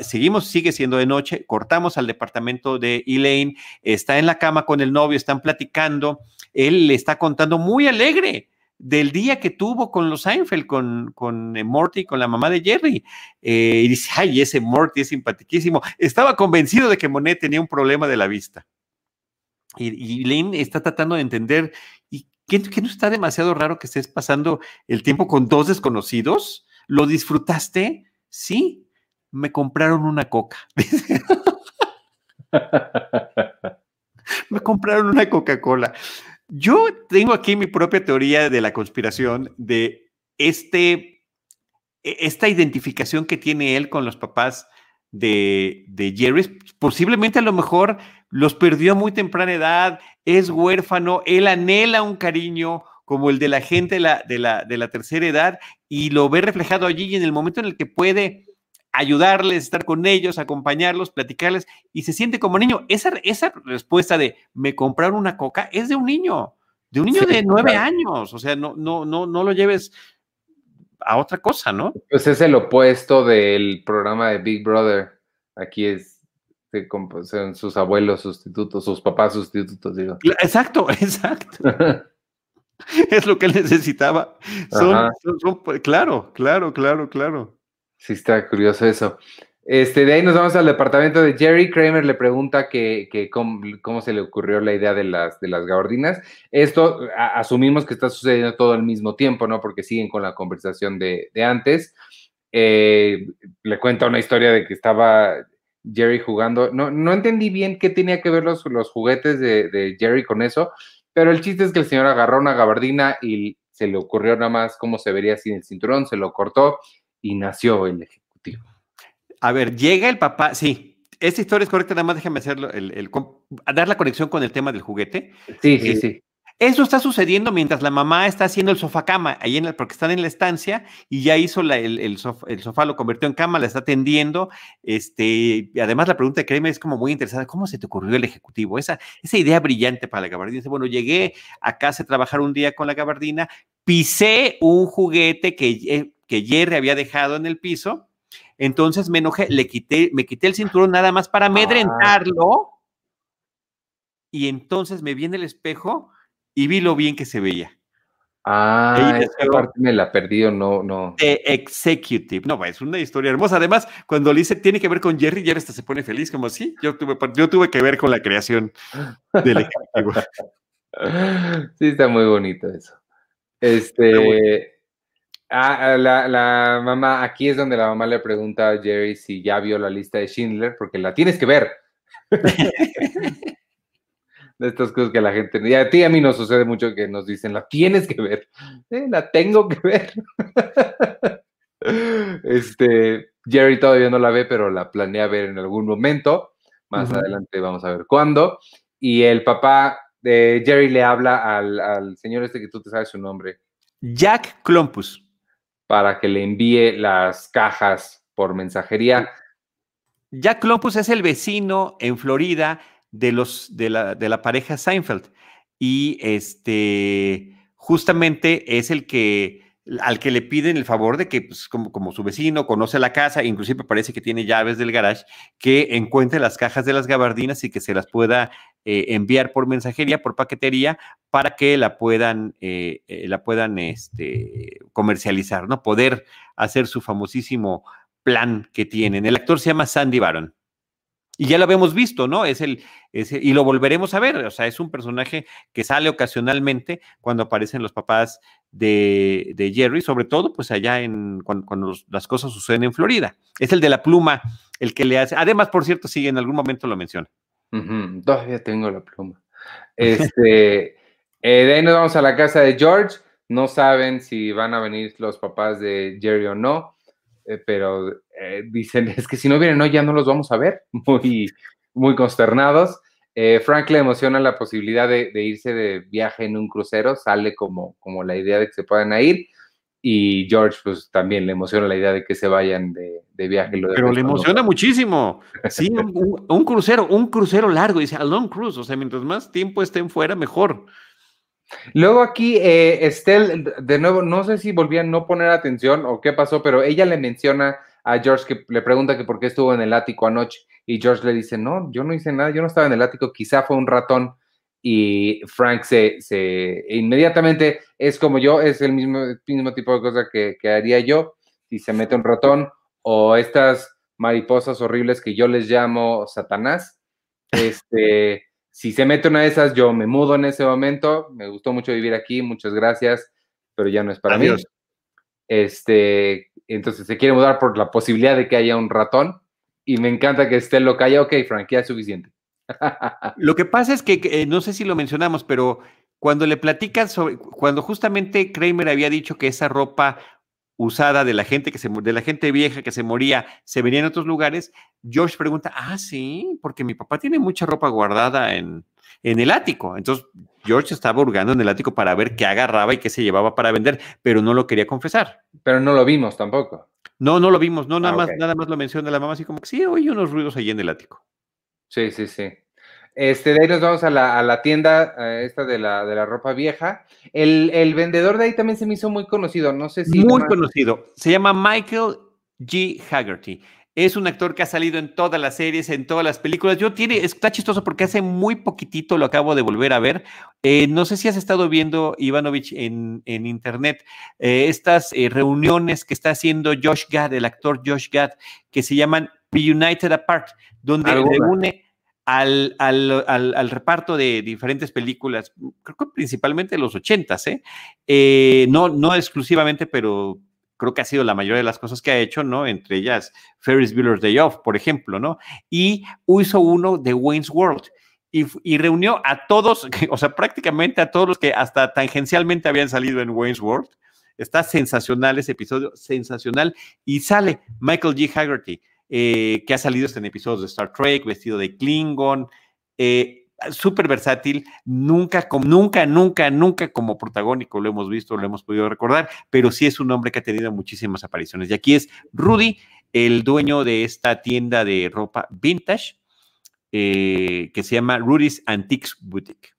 seguimos, sigue siendo de noche, cortamos al departamento de Elaine, está en la cama con el novio, están platicando, él le está contando muy alegre del día que tuvo con los Seinfeld, con, con eh, Morty, con la mamá de Jerry. Eh, y dice, ay, ese Morty es simpaticísimo. Estaba convencido de que Monet tenía un problema de la vista. Y, Lane está tratando de entender, ¿y qué, no está demasiado raro que estés pasando el tiempo con dos desconocidos? ¿Lo disfrutaste? Sí, me compraron una coca. me compraron una Coca-Cola. Yo tengo aquí mi propia teoría de la conspiración de este, e, esta identificación que tiene él con los papás de, de Jerry. Posiblemente a lo mejor los perdió a muy temprana edad, es huérfano, él anhela un cariño como el de la gente de la, de la, de la tercera edad y lo ve reflejado allí y en el momento en el que puede ayudarles, estar con ellos, acompañarlos, platicarles y se siente como niño. Esa, esa respuesta de me compraron una coca es de un niño, de un niño de nueve años. O sea, no, no, no, no lo lleves a otra cosa, ¿no? Pues es el opuesto del programa de Big Brother. Aquí es, son sus abuelos sustitutos, sus papás sustitutos, digo. Exacto, exacto. es lo que él necesitaba. Son, pues, claro, claro, claro, claro. Sí, está curioso eso. Este, de ahí nos vamos al departamento de Jerry. Kramer le pregunta que, cómo, se le ocurrió la idea de las, de las gabardinas. Esto asumimos que está sucediendo todo al mismo tiempo, ¿no? Porque siguen con la conversación de, antes. Eh, le cuenta una historia de que estaba Jerry jugando. No, no entendí bien qué tenía que ver los, los juguetes de, de Jerry con eso, pero el chiste es que el señor agarró una gabardina y se le ocurrió nada más cómo se vería sin el cinturón, se lo cortó y nació el ejecutivo. A ver, llega el papá, sí, esta historia es correcta, nada más déjame hacerlo, el, dar la conexión con el tema del juguete. Sí, sí, eh, sí. Eso está sucediendo mientras la mamá está haciendo el sofá cama, ahí en porque están en la estancia y ya hizo el, sofá, lo convirtió en cama, la está atendiendo. Este, además, la pregunta de Kramer es como muy interesante: ¿cómo se te ocurrió el ejecutivo? Esa, esa idea brillante para la gabardina. Dice, bueno, llegué a casa a trabajar un día con la gabardina, pisé un juguete que, eh, que Jerry había dejado en el piso, entonces me enojé, le quité, me quité el cinturón nada más para amedrentarlo. Y entonces me vi en el espejo y vi lo bien que se veía. Ah, esa parte me la perdí o no, no. The Executive. No, es una historia hermosa. Además, cuando le dice tiene que ver con Jerry, Jerry hasta se pone feliz, como sí, yo tuve, yo tuve que ver con la creación del ejecutivo. sí, está muy bonito eso. Este. Ah, la, la, mamá, aquí es donde la mamá le pregunta a Jerry si ya vio la lista de Schindler, porque la tienes que ver. de estas cosas que la gente, y a ti a mí nos sucede mucho que nos dicen, la tienes que ver, la tengo que ver. este, Jerry todavía no la ve, pero la planea ver en algún momento. Más adelante vamos a ver cuándo. Y el papá de Jerry le habla al, al, señor este que tú te sabes su nombre. Jack Clompus. Para que le envíe las cajas por mensajería. Jack Clompus es el vecino en Florida de, los, de, la, de la pareja Seinfeld. Y este, justamente es el que al que le piden el favor de que, pues, como, como, su vecino conoce la casa, inclusive parece que tiene llaves del garage, que encuentre las cajas de las gabardinas y que se las pueda eh, enviar por mensajería, por paquetería, para que la puedan, eh, eh, la puedan este, comercializar, ¿no? Poder hacer su famosísimo plan que tienen. El actor se llama Sandy Baron. Y ya lo habíamos visto, ¿no? Es el, y lo volveremos a ver, o sea, es un personaje que sale ocasionalmente cuando aparecen los papás de, Jerry, sobre todo pues allá en cuando, las cosas suceden en Florida. Es el de la pluma, el que le hace, además, por cierto, sí, en algún momento lo menciona. Todavía tengo la pluma. Este, eh, de ahí nos vamos a la casa de George, no saben si van a venir los papás de Jerry o no. Eh, pero eh, dicen, es que si no vienen hoy ya no los vamos a ver, muy, muy consternados. Eh, Frank le emociona la posibilidad de, irse de viaje en un crucero, sale como, como la idea de que se puedan ir. Y George, pues también le emociona la idea de que se vayan de, viaje. Pero le emociona muchísimo. Sí, un, un, crucero, un crucero largo, dice a long cruise. O sea, mientras más tiempo estén fuera, mejor. Luego aquí, eh, Estelle, de nuevo, no sé si volvían a no poner atención o qué pasó, pero ella le menciona a George que le pregunta que por qué estuvo en el ático anoche y George le dice, no, yo no hice nada, yo no estaba en el ático, quizá fue un ratón y Frank se, se inmediatamente es como yo, es el mismo, mismo tipo de cosa que, que haría yo si se mete un ratón o estas mariposas horribles que yo les llamo Satanás. Este, si se mete una de esas, yo me mudo en ese momento. Me gustó mucho vivir aquí, muchas gracias, pero ya no es para mí. Este, entonces se quiere mudar por la posibilidad de que haya un ratón y me encanta que esté lo calla. Ok, Frank, ya es suficiente. lo que pasa es que, eh, no sé si lo mencionamos, pero cuando le platican sobre, cuando justamente Kramer había dicho que esa ropa usada de la gente que se de la gente vieja que se moría se venía en otros lugares, George pregunta, ah, sí, porque mi papá tiene mucha ropa guardada en, en el ático. Entonces, George estaba hurgando en el ático para ver qué agarraba y qué se llevaba para vender, pero no lo quería confesar. Pero no lo vimos tampoco. No, no lo vimos, no, nada, ah, más, nada más lo menciona la mamá, así como que sí, oye unos ruidos allí en el ático. Sí, sí, sí. Este, de ahí nos vamos a la, tienda esta de la, de la ropa vieja. El, vendedor de ahí también se me hizo muy conocido, no sé si... Muy conocido. Se llama Michael G. Haggerty. Es un actor que ha salido en todas las series, en todas las películas. Yo tiene, está chistoso porque hace muy poquitito lo acabo de volver a ver. Eh, no sé si has estado viendo, Ivanovich, en, en internet, eh, estas eh, reuniones que está haciendo Josh Gad, el actor Josh Gad, que se llaman United Apart, donde reúne al, al, al, reparto de diferentes películas, creo que principalmente de los ochentas, ¿eh? no, no exclusivamente, pero creo que ha sido la mayoría de las cosas que ha hecho, ¿no? Entre ellas Ferris Bueller's Day Off, por ejemplo, ¿no? Y hizo uno de Wayne's World. Y, reunió a todos, o sea, prácticamente a todos los que hasta tangencialmente habían salido en Wayne's World. Está sensacional ese episodio, sensacional. Y sale Michael G. Haggerty, eh, que ha salido en episodios de Star Trek, vestido de Klingon. Eh, súper versátil, nunca, nunca, nunca, nunca como protagónico lo hemos visto, lo hemos podido recordar, pero sí es un hombre que ha tenido muchísimas apariciones. Y aquí es Rudy, el dueño de esta tienda de ropa vintage, eh, que se llama Rudy's Antiques Boutique.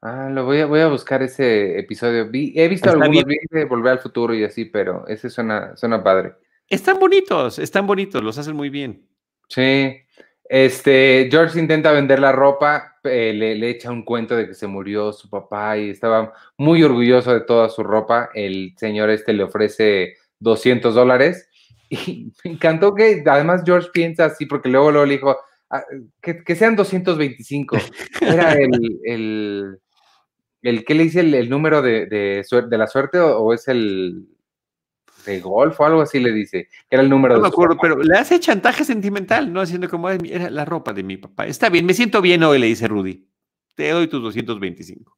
Ah, lo voy a, voy a buscar ese episodio. he visto algunos de Volver al Futuro y así, pero ese suena, suena padre. Están bonitos, están bonitos, los hacen muy bien. Sí. Este, George intenta vender la ropa, eh, le, echa un cuento de que se murió su papá y estaba muy orgulloso de toda su ropa. El señor este le ofrece 200 dólares y me encantó que además George piensa así porque luego, luego le dijo ah, que, sean 225. Era el, el, el ¿qué le dice el, número de, de, de, la suerte o es el, de golf o algo así le dice, que era el número. No me acuerdo, pero le hace chantaje sentimental, ¿no? Haciendo como era la ropa de mi papá. Está bien, me siento bien hoy, le dice Rudy. Te doy tus 225.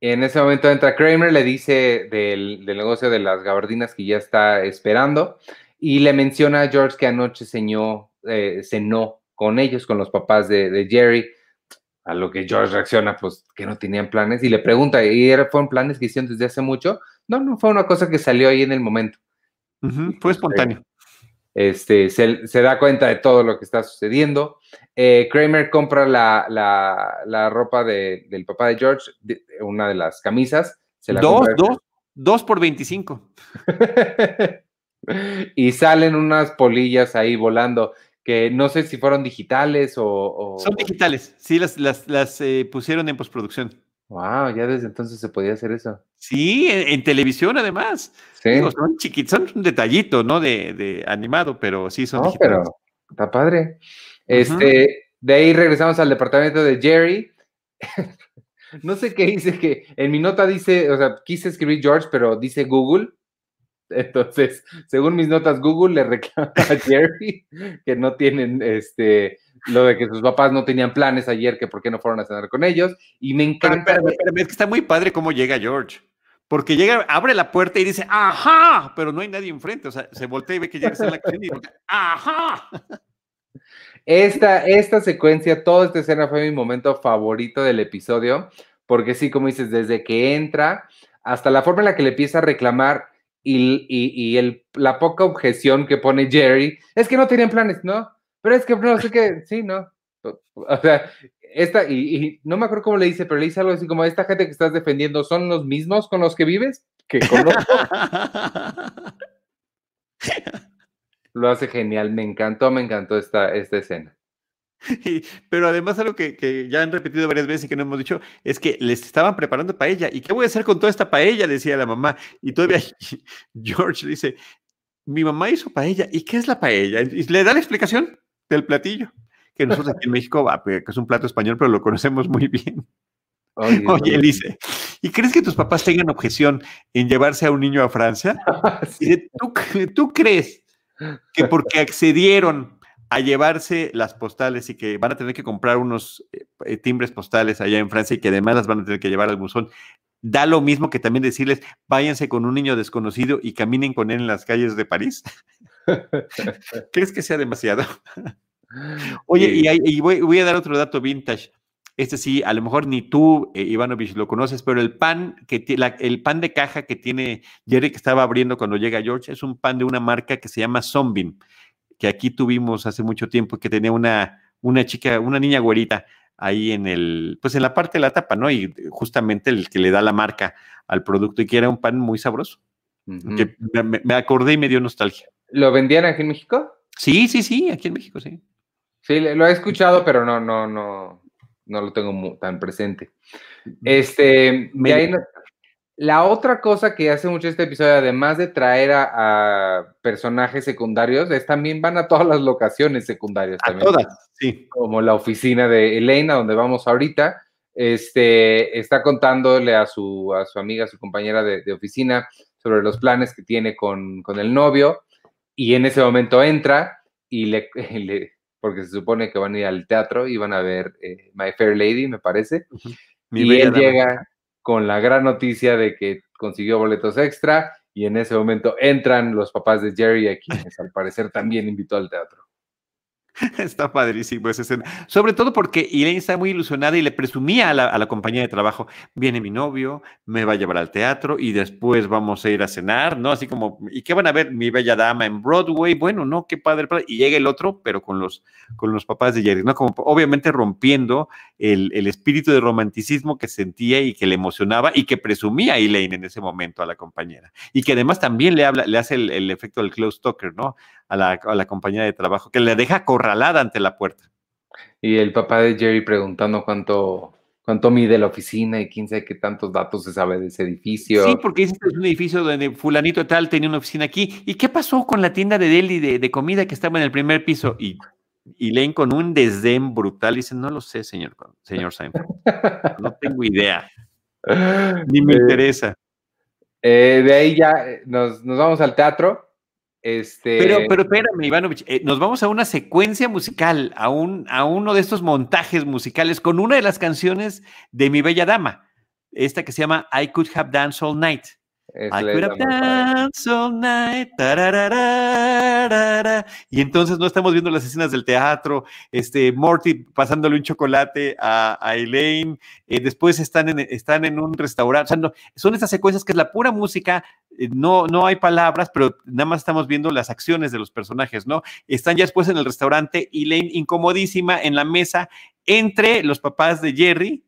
En ese momento entra Kramer, le dice del, negocio de las gabardinas que ya está esperando y le menciona a George que anoche cenó, eh, cenó con ellos, con los papás de, Jerry, a lo que George reacciona, pues que no tenían planes y le pregunta, ¿y fueron planes que hicieron desde hace mucho? No, no, fue una cosa que salió ahí en el momento fue espontáneo. Este, se, da cuenta de todo lo que está sucediendo. Eh, Kramer compra la, ropa del papá de George, una de las camisas. dos, dos, dos por 25. y salen unas polillas ahí volando que no sé si fueron digitales o... Son digitales, sí, las, las, eh, pusieron en postproducción. Wow, ya desde entonces se podía hacer eso. Sí, en, televisión además. Sí. son chiquitos, son un detallito, ¿no? De, animado, pero sí son. No, pero está padre. Este, de ahí regresamos al departamento de Jerry. no sé qué dice que en mi nota dice, o sea, quise escribir George, pero dice Google. Entonces, según mis notas, Google le reclama a Jerry que no tienen este lo de que sus papás no tenían planes ayer, que por qué no fueron a cenar con ellos. Y me encanta. Pero, es que está muy padre cómo llega George. Porque llega, abre la puerta y dice, ajá, pero no hay nadie enfrente. O sea, se voltea y ve que ya está en la y dice, ajá. Esta, esta secuencia, toda esta escena fue mi momento favorito del episodio, porque sí, como dices, desde que entra hasta la forma en la que le empieza a reclamar y, y, el, la poca objeción que pone Jerry, es que no tenían planes, ¿no? Pero es que no sé qué, sí, ¿no? O sea, esta, y, no me acuerdo cómo le dice, pero le dice algo así como, esta gente que estás defendiendo son los mismos con los que vives, que conozco. Lo hace genial, me encantó, me encantó esta, esta escena. pero además algo que, que, ya han repetido varias veces y que no hemos dicho es que les estaban preparando paella. ¿Y qué voy a hacer con toda esta paella? Decía la mamá. Y todavía George dice, mi mamá hizo paella. ¿Y qué es la paella? Y le da la explicación del platillo, que nosotros aquí en México, que es un plato español, pero lo conocemos muy bien. Oye, dice, ¿y crees que tus papás tengan objeción en llevarse a un niño a Francia? ¿tú, ¿tú crees que porque accedieron a llevarse las postales y que van a tener que comprar unos eh, timbres postales allá en Francia y que además las van a tener que llevar al buzón, da lo mismo que también decirles, váyanse con un niño desconocido y caminen con él en las calles de París? ¿Crees que sea demasiado? Oye, y, voy, a dar otro dato vintage. Este sí, a lo mejor ni tú, eh, Ivanovich, lo conoces, pero el pan que el pan de caja que tiene Jerry que estaba abriendo cuando llega George es un pan de una marca que se llama Zombin, que aquí tuvimos hace mucho tiempo, que tenía una, una chica, una niña güerita ahí en el, pues en la parte de la tapa, ¿no? Y justamente el que le da la marca al producto y que era un pan muy sabroso. que me, acordé y me dio nostalgia. ¿Lo vendían aquí en México? Sí, sí, sí, aquí en México, sí. Sí, lo he escuchado, pero no, no, no, no lo tengo tan presente. Este, la otra cosa que hace mucho este episodio, además de traer a, personajes secundarios, es también van a todas las locaciones secundarias. A todas, sí. Como la oficina de Elena, donde vamos ahorita. Este, está contándole a su, a su amiga, a su compañera de, oficina, sobre los planes que tiene con, el novio. Y en ese momento entra y le, porque se supone que van a ir al teatro y van a ver eh, My Fair Lady, me parece. y él llega con la gran noticia de que consiguió boletos extra y en ese momento entran los papás de Jerry, a quienes al parecer también invitó al teatro. Está padrísimo esa escena. Sobre todo porque Elaine está muy ilusionada y le presumía a la, compañía de trabajo, viene mi novio, me va a llevar al teatro y después vamos a ir a cenar, ¿no? Así como, ¿y qué van a ver? Mi bella dama en Broadway. Bueno, no, qué padre. Y llega el otro, pero con los, con los papás de Jerry, ¿no? Como obviamente rompiendo el, espíritu de romanticismo que sentía y que le emocionaba y que presumía Elaine en ese momento a la compañera. Y que además también le habla, le hace el, el efecto del close talker, ¿no? A la, a compañía de trabajo, que le deja acorralada ante la puerta. Y el papá de Jerry preguntando cuánto, cuánto mide la oficina y quién sabe qué tantos datos se sabe de ese edificio. Sí, porque es un edificio donde fulanito tal tenía una oficina aquí. ¿Y qué pasó con la tienda de deli de, comida que estaba en el primer piso? Y, y leen con un desdén brutal dice, no lo sé, señor, señor Seinfeld. No tengo idea. Ni me eh, interesa. Eh, de ahí ya eh, nos, nos vamos al teatro este... Pero, pero espérame, Ivanovich, eh, nos vamos a una secuencia musical, a, un, a uno de estos montajes musicales con una de las canciones de Mi Bella Dama, esta que se llama I Could Have Danced All Night. I could have danced all night. y entonces no estamos viendo las escenas del teatro, este, Morty pasándole un chocolate a, Elaine, eh, después están en, están en un restaurante, son estas secuencias que es la pura música, eh, no, no hay palabras, pero nada más estamos viendo las acciones de los personajes, ¿no? Están ya después en el restaurante, Elaine incomodísima en la mesa entre los papás de Jerry,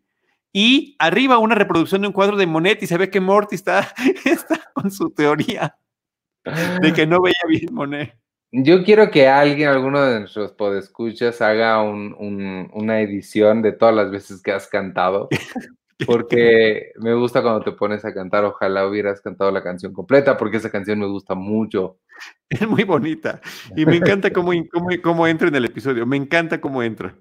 y arriba una reproducción de un cuadro de Monet y se ve que Morty está, está con su teoría de que no veía bien Monet. Yo quiero que alguien, alguno de nuestros podescuchas, haga una edición de todas las veces que has cantado, porque me gusta cuando te pones a cantar. Ojalá hubieras cantado la canción completa, porque esa canción me gusta mucho. Es muy bonita y me encanta cómo, cómo, cómo entra en el episodio. Me encanta cómo entra.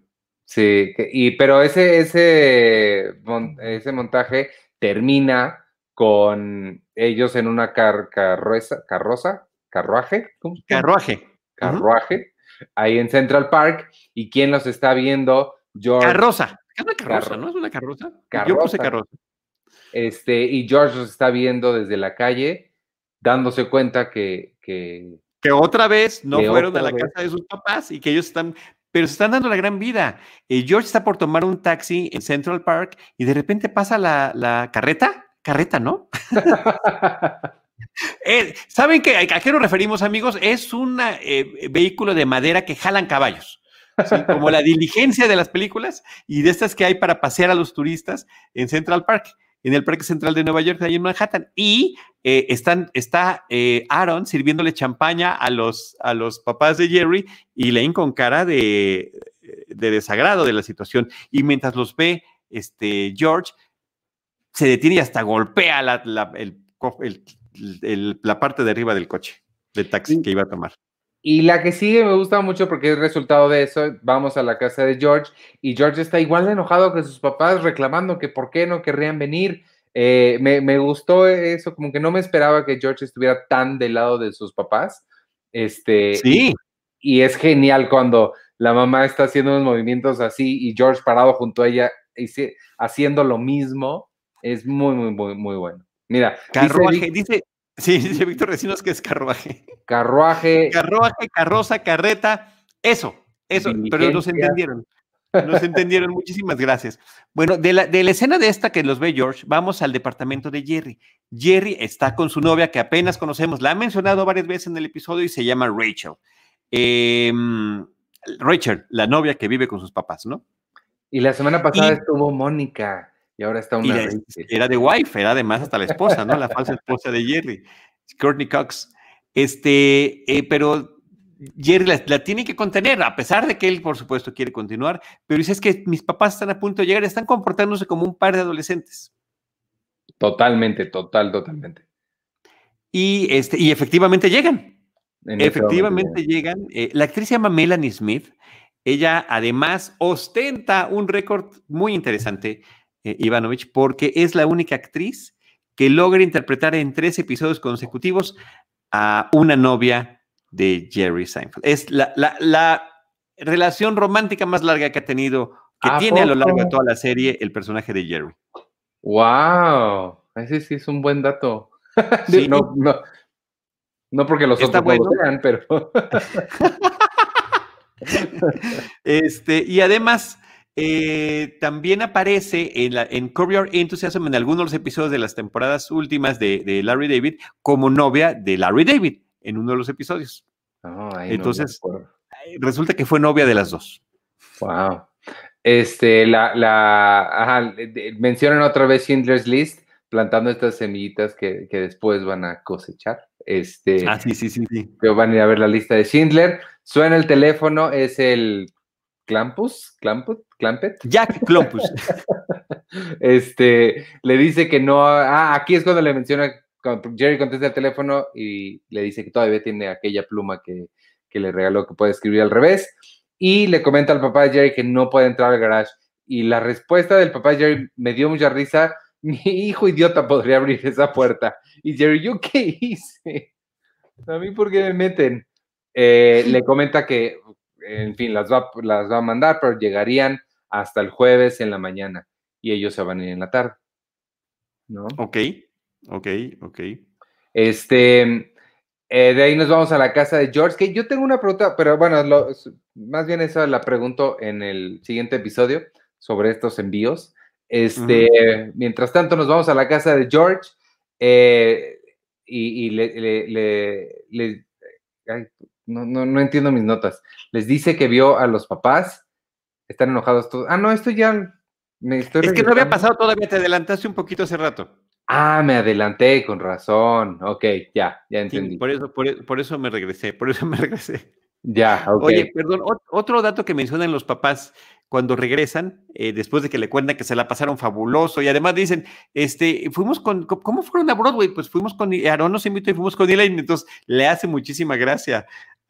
Sí, y, pero ese, ese, ese montaje termina con ellos en una car carroza, carroza, carruaje, ¿Cómo carruaje, carruaje, ahí en Central Park, y quién los está viendo, George. Carroza, es una carroza, ¿no? Es una carroza. Yo puse carroza. Este, y George los está viendo desde la calle, dándose cuenta que, que que otra vez no fueron a la casa de sus papás y que ellos están pero se están dando la gran vida. Eh, George está por tomar un taxi en Central Park y de repente pasa la, carreta, carreta, ¿no? Eh, ¿Saben qué, a qué nos referimos, amigos? Es un eh, vehículo de madera que jalan caballos. como la diligencia de las películas y de estas que hay para pasear a los turistas en Central Park en el Parque Central de Nueva York, ahí en Manhattan. Y eh, están, está eh, Aaron sirviéndole champaña a los, a los papás de Jerry y Lane con cara de, desagrado de la situación. Y mientras los ve este, George, se detiene y hasta golpea la, la, la parte de arriba del coche, del taxi que iba a tomar. Y la que sigue me gusta mucho porque es resultado de eso. Vamos a la casa de George y George está igual de enojado que sus papás reclamando que por qué no querrían venir. Eh, me, gustó eso, como que no me esperaba que George estuviera tan del lado de sus papás. Este, sí. Y, es genial cuando la mamá está haciendo unos movimientos así y George parado junto a ella y haciendo lo mismo. Es muy, muy, muy, muy bueno. Mira, Carruaje, dice, Sí, dice Víctor Recinos que es carruaje. Carruaje. Carruaje, carroza, carreta. Eso, eso, pero nos entendieron. Nos entendieron, muchísimas gracias. Bueno, de la, de la, escena de esta que los ve George, vamos al departamento de Jerry. Jerry está con su novia que apenas conocemos, la ha mencionado varias veces en el episodio y se llama Rachel. Em, Rachel, la novia que vive con sus papás, ¿no? Y la semana pasada estuvo Mónica y ahora está una. era de wife, era además hasta la esposa, ¿no? La falsa esposa de Jerry, Courtney Cox. Este, eh, pero Jerry la, tiene que contener, a pesar de que él, por supuesto, quiere continuar. Pero dice: Es que mis papás están a punto de llegar, están comportándose como un par de adolescentes. Totalmente, total, totalmente. Y, este, y efectivamente llegan. efectivamente llegan. Eh, la actriz se llama Melanie Smith. Ella además ostenta un récord muy interesante, eh, Ivanovich, porque es la única actriz que logra interpretar en tres episodios consecutivos a una novia de Jerry Seinfeld. Es la, relación romántica más larga que ha tenido, que tiene a lo largo de toda la serie el personaje de Jerry. ¡Wow! Ese sí es un buen dato. no, no, no, porque los otros bueno. no pero. este, y además, eh, también aparece en, la, en Your Enthusiasm en algunos de los episodios de las temporadas últimas de, Larry David como novia de Larry David en uno de los episodios. Entonces, resulta que fue novia de las dos. Wow. Este, la, la, mencionan otra vez Schindler's List, plantando estas semillitas que, después van a cosechar. Este, ah, sí, sí, sí, sí. Que van a ir a ver la lista de Schindler. Suena el teléfono, es el Clampus, Clamput, Clampet. Jack Clampus. este, le dice que no, ah, aquí es cuando le menciona, Jerry contesta el teléfono y le dice que todavía tiene aquella pluma que, que le regaló que puede escribir al revés y le comenta al papá de Jerry que no puede entrar al garage. Y la respuesta del papá de Jerry me dio mucha risa. Mi hijo idiota podría abrir esa puerta. Y Jerry, ¿yo qué hice? ¿A mí por qué me meten? Eh, le comenta que, en fin, las va, las va a mandar, pero llegarían hasta el jueves en la mañana y ellos se van a ir en la tarde. ¿No? Ok, ok, ok. Este, eh, de ahí nos vamos a la casa de George, que yo tengo una pregunta, pero bueno, más bien esa la pregunto en el siguiente episodio sobre estos envíos. Este, Mientras tanto, nos vamos a la casa de George eh, y, le, no, entiendo mis notas. Les dice que vio a los papás, están enojados todos. Ah, no, esto ya me estoy. Es que no había pasado todavía, te adelantaste un poquito hace rato. Ah, me adelanté, con razón. Ok, ya, ya entendí. por, eso, por, eso me regresé, por eso me regresé. Ya, ok. Oye, perdón, otro dato que mencionan los papás cuando regresan, eh, después de que le cuentan que se la pasaron fabuloso, y además dicen, este, fuimos con, ¿cómo fueron a Broadway? Pues fuimos con, Aaron nos invitó y fuimos con Elaine, entonces le hace muchísima gracia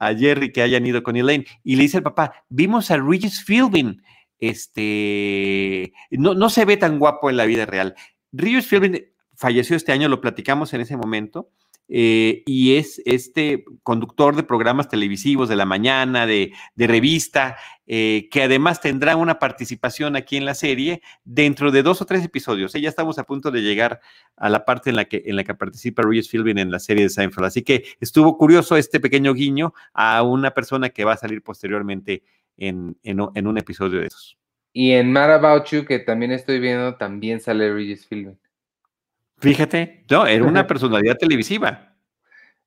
a Jerry que hayan ido con Elaine, y le dice al papá, vimos a Regis Philbin, este, no, no se ve tan guapo en la vida real. Regis Philbin falleció este año, lo platicamos en ese momento, eh, y es este conductor de programas televisivos de la mañana, de, revista, eh, que además tendrá una participación aquí en la serie dentro de dos o tres episodios. Ya estamos a punto de llegar a la parte en la que, en la que participa Regis Philbin en la serie de Seinfeld. Así que estuvo curioso este pequeño guiño a una persona que va a salir posteriormente en, en un episodio de esos. Y en Mad About You, que también estoy viendo, también sale Regis Philbin. Fíjate, no, era una personalidad televisiva.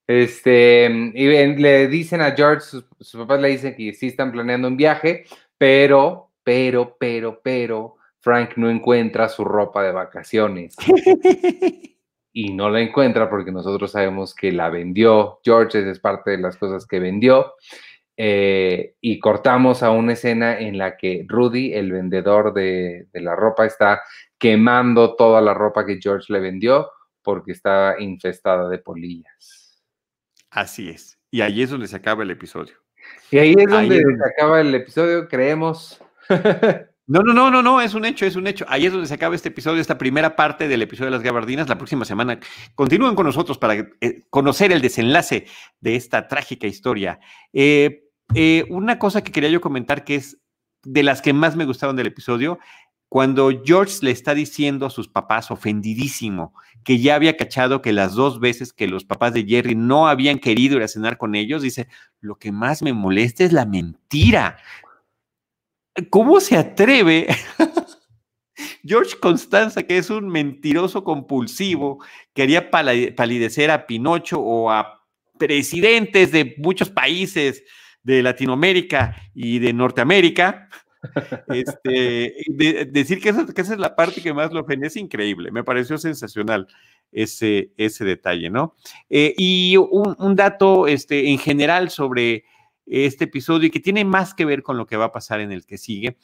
Este, y le dicen a George, sus, papás le dicen que sí están planeando un viaje, pero, pero, pero, pero, Frank no encuentra su ropa de vacaciones. y no la encuentra porque nosotros sabemos que la vendió. George es parte de las cosas que vendió. Eh, y cortamos a una escena en la que Rudy, el vendedor de, de, la ropa, está quemando toda la ropa que George le vendió porque estaba infestada de polillas. Así es. Y ahí es donde se acaba el episodio. Y ahí es donde se acaba el episodio, creemos. No, no, no, no, no, es un hecho, es un hecho. Ahí es donde se acaba este episodio, esta primera parte del episodio de las gabardinas. La próxima semana continúen con nosotros para eh, conocer el desenlace de esta trágica historia. Eh, eh, una cosa que quería yo comentar que es de las que más me gustaron del episodio cuando George le está diciendo a sus papás, ofendidísimo, que ya había cachado que las dos veces que los papás de Jerry no habían querido ir a cenar con ellos, dice, lo que más me molesta es la mentira. ¿Cómo se atreve George Constanza, que es un mentiroso compulsivo, quería palidecer a Pinocho o a presidentes de muchos países de Latinoamérica y de Norteamérica? Este, decir que esa, es la parte que más lo ofende es increíble. Me pareció sensacional ese, ese detalle, ¿no? Eh, y un, dato este, en general sobre este episodio y que tiene más que ver con lo que va a pasar en el que sigue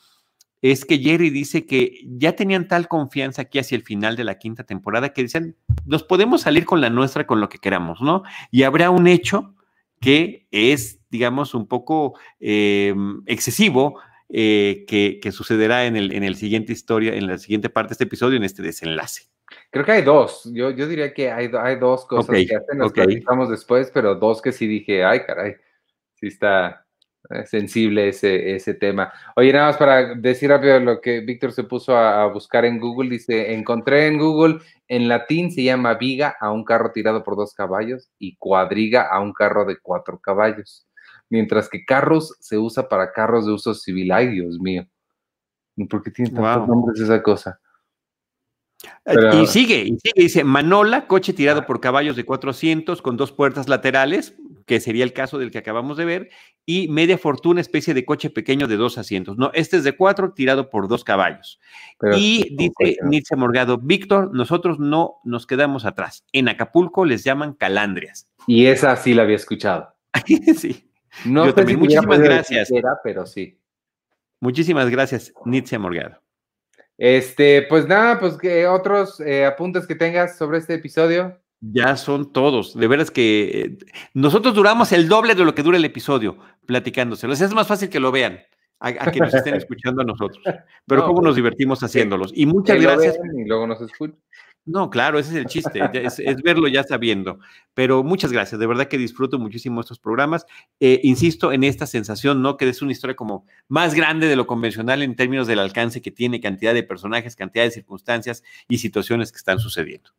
es que Jerry dice que ya tenían tal confianza aquí hacia el final de la quinta temporada que decían, nos podemos salir con la nuestra con lo que queramos, ¿no? Y habrá un hecho que es, digamos, un poco eh, excesivo eh, que, sucederá en el, en el siguiente historia, en la siguiente parte de este episodio, en este desenlace. Creo que hay dos. Yo, yo diría que hay, hay dos cosas que hacen, las okay. después, pero dos que sí dije, ay, caray, sí está, sensible ese, ese tema. Oye, nada más para decir rápido lo que Víctor se puso a, buscar en Google, dice, encontré en Google, en latín se llama viga a un carro tirado por dos caballos y cuadriga a un carro de cuatro caballos, mientras que carros se usa para carros de uso civil. Ay, Dios mío. ¿Por qué tiene tantos nombres esa cosa? Y sigue, y sigue, dice Manola, coche tirado por caballos de 400 con dos puertas laterales, que sería el caso del que acabamos de ver, y Media Fortuna, especie de coche pequeño de dos asientos. No, este es de cuatro, tirado por dos caballos. y dice Nietzsche Morgado, Víctor, nosotros no nos quedamos atrás. En Acapulco les llaman calandrias. Y esa sí la había escuchado. sí. No Yo también, muchísimas gracias. pero sí. Muchísimas gracias, Nietzsche Morgado. Este, pues nada, pues que otros eh, apuntes que tengas sobre este episodio. Ya son todos. De veras que eh, nosotros duramos el doble de lo que dura el episodio platicándoselos. Es más fácil que lo vean a, que nos estén escuchando a nosotros. Pero cómo pues, nos divertimos haciéndolos. Y muchas gracias. Y luego nos escuchan. No, claro, ese es el chiste, es, verlo ya sabiendo. Pero muchas gracias, de verdad que disfruto muchísimo estos programas. Eh, insisto en esta sensación, ¿no? Que es una historia como más grande de lo convencional en términos del alcance que tiene, cantidad de personajes, cantidad de circunstancias y situaciones que están sucediendo.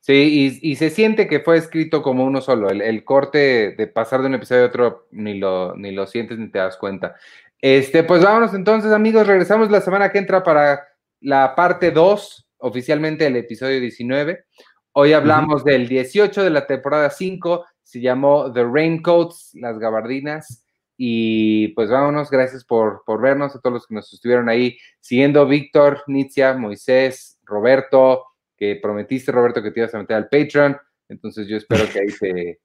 Sí, y, se siente que fue escrito como uno solo. El, corte de pasar de un episodio a otro ni lo, ni lo sientes ni te das cuenta. Este, pues vámonos entonces, amigos. Regresamos la semana que entra para la parte 2 oficialmente el episodio 19. Hoy hablamos del 18 de la temporada 5, se llamó The Raincoats, las gabardinas. Y pues vámonos, gracias por, por vernos, a todos los que nos estuvieron ahí siguiendo, Víctor, Nitzia, Moisés, Roberto, que prometiste, Roberto, que te ibas a meter al Patreon. Entonces yo espero que ahí te...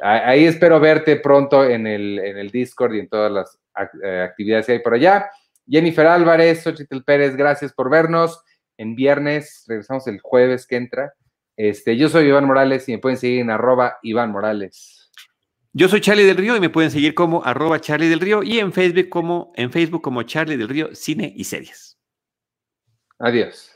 Ahí espero verte pronto en el, en el Discord y en todas las eh, actividades que hay por allá. Jennifer Álvarez, Xochitl Pérez, gracias por vernos en viernes, regresamos el jueves que entra. Este, yo soy Iván Morales y me pueden seguir en arroba Iván Morales. Yo soy Charlie del Río y me pueden seguir como arroba Charlie del Río y en Facebook como, en Facebook como Charlie del Río Cine y Series. Adiós.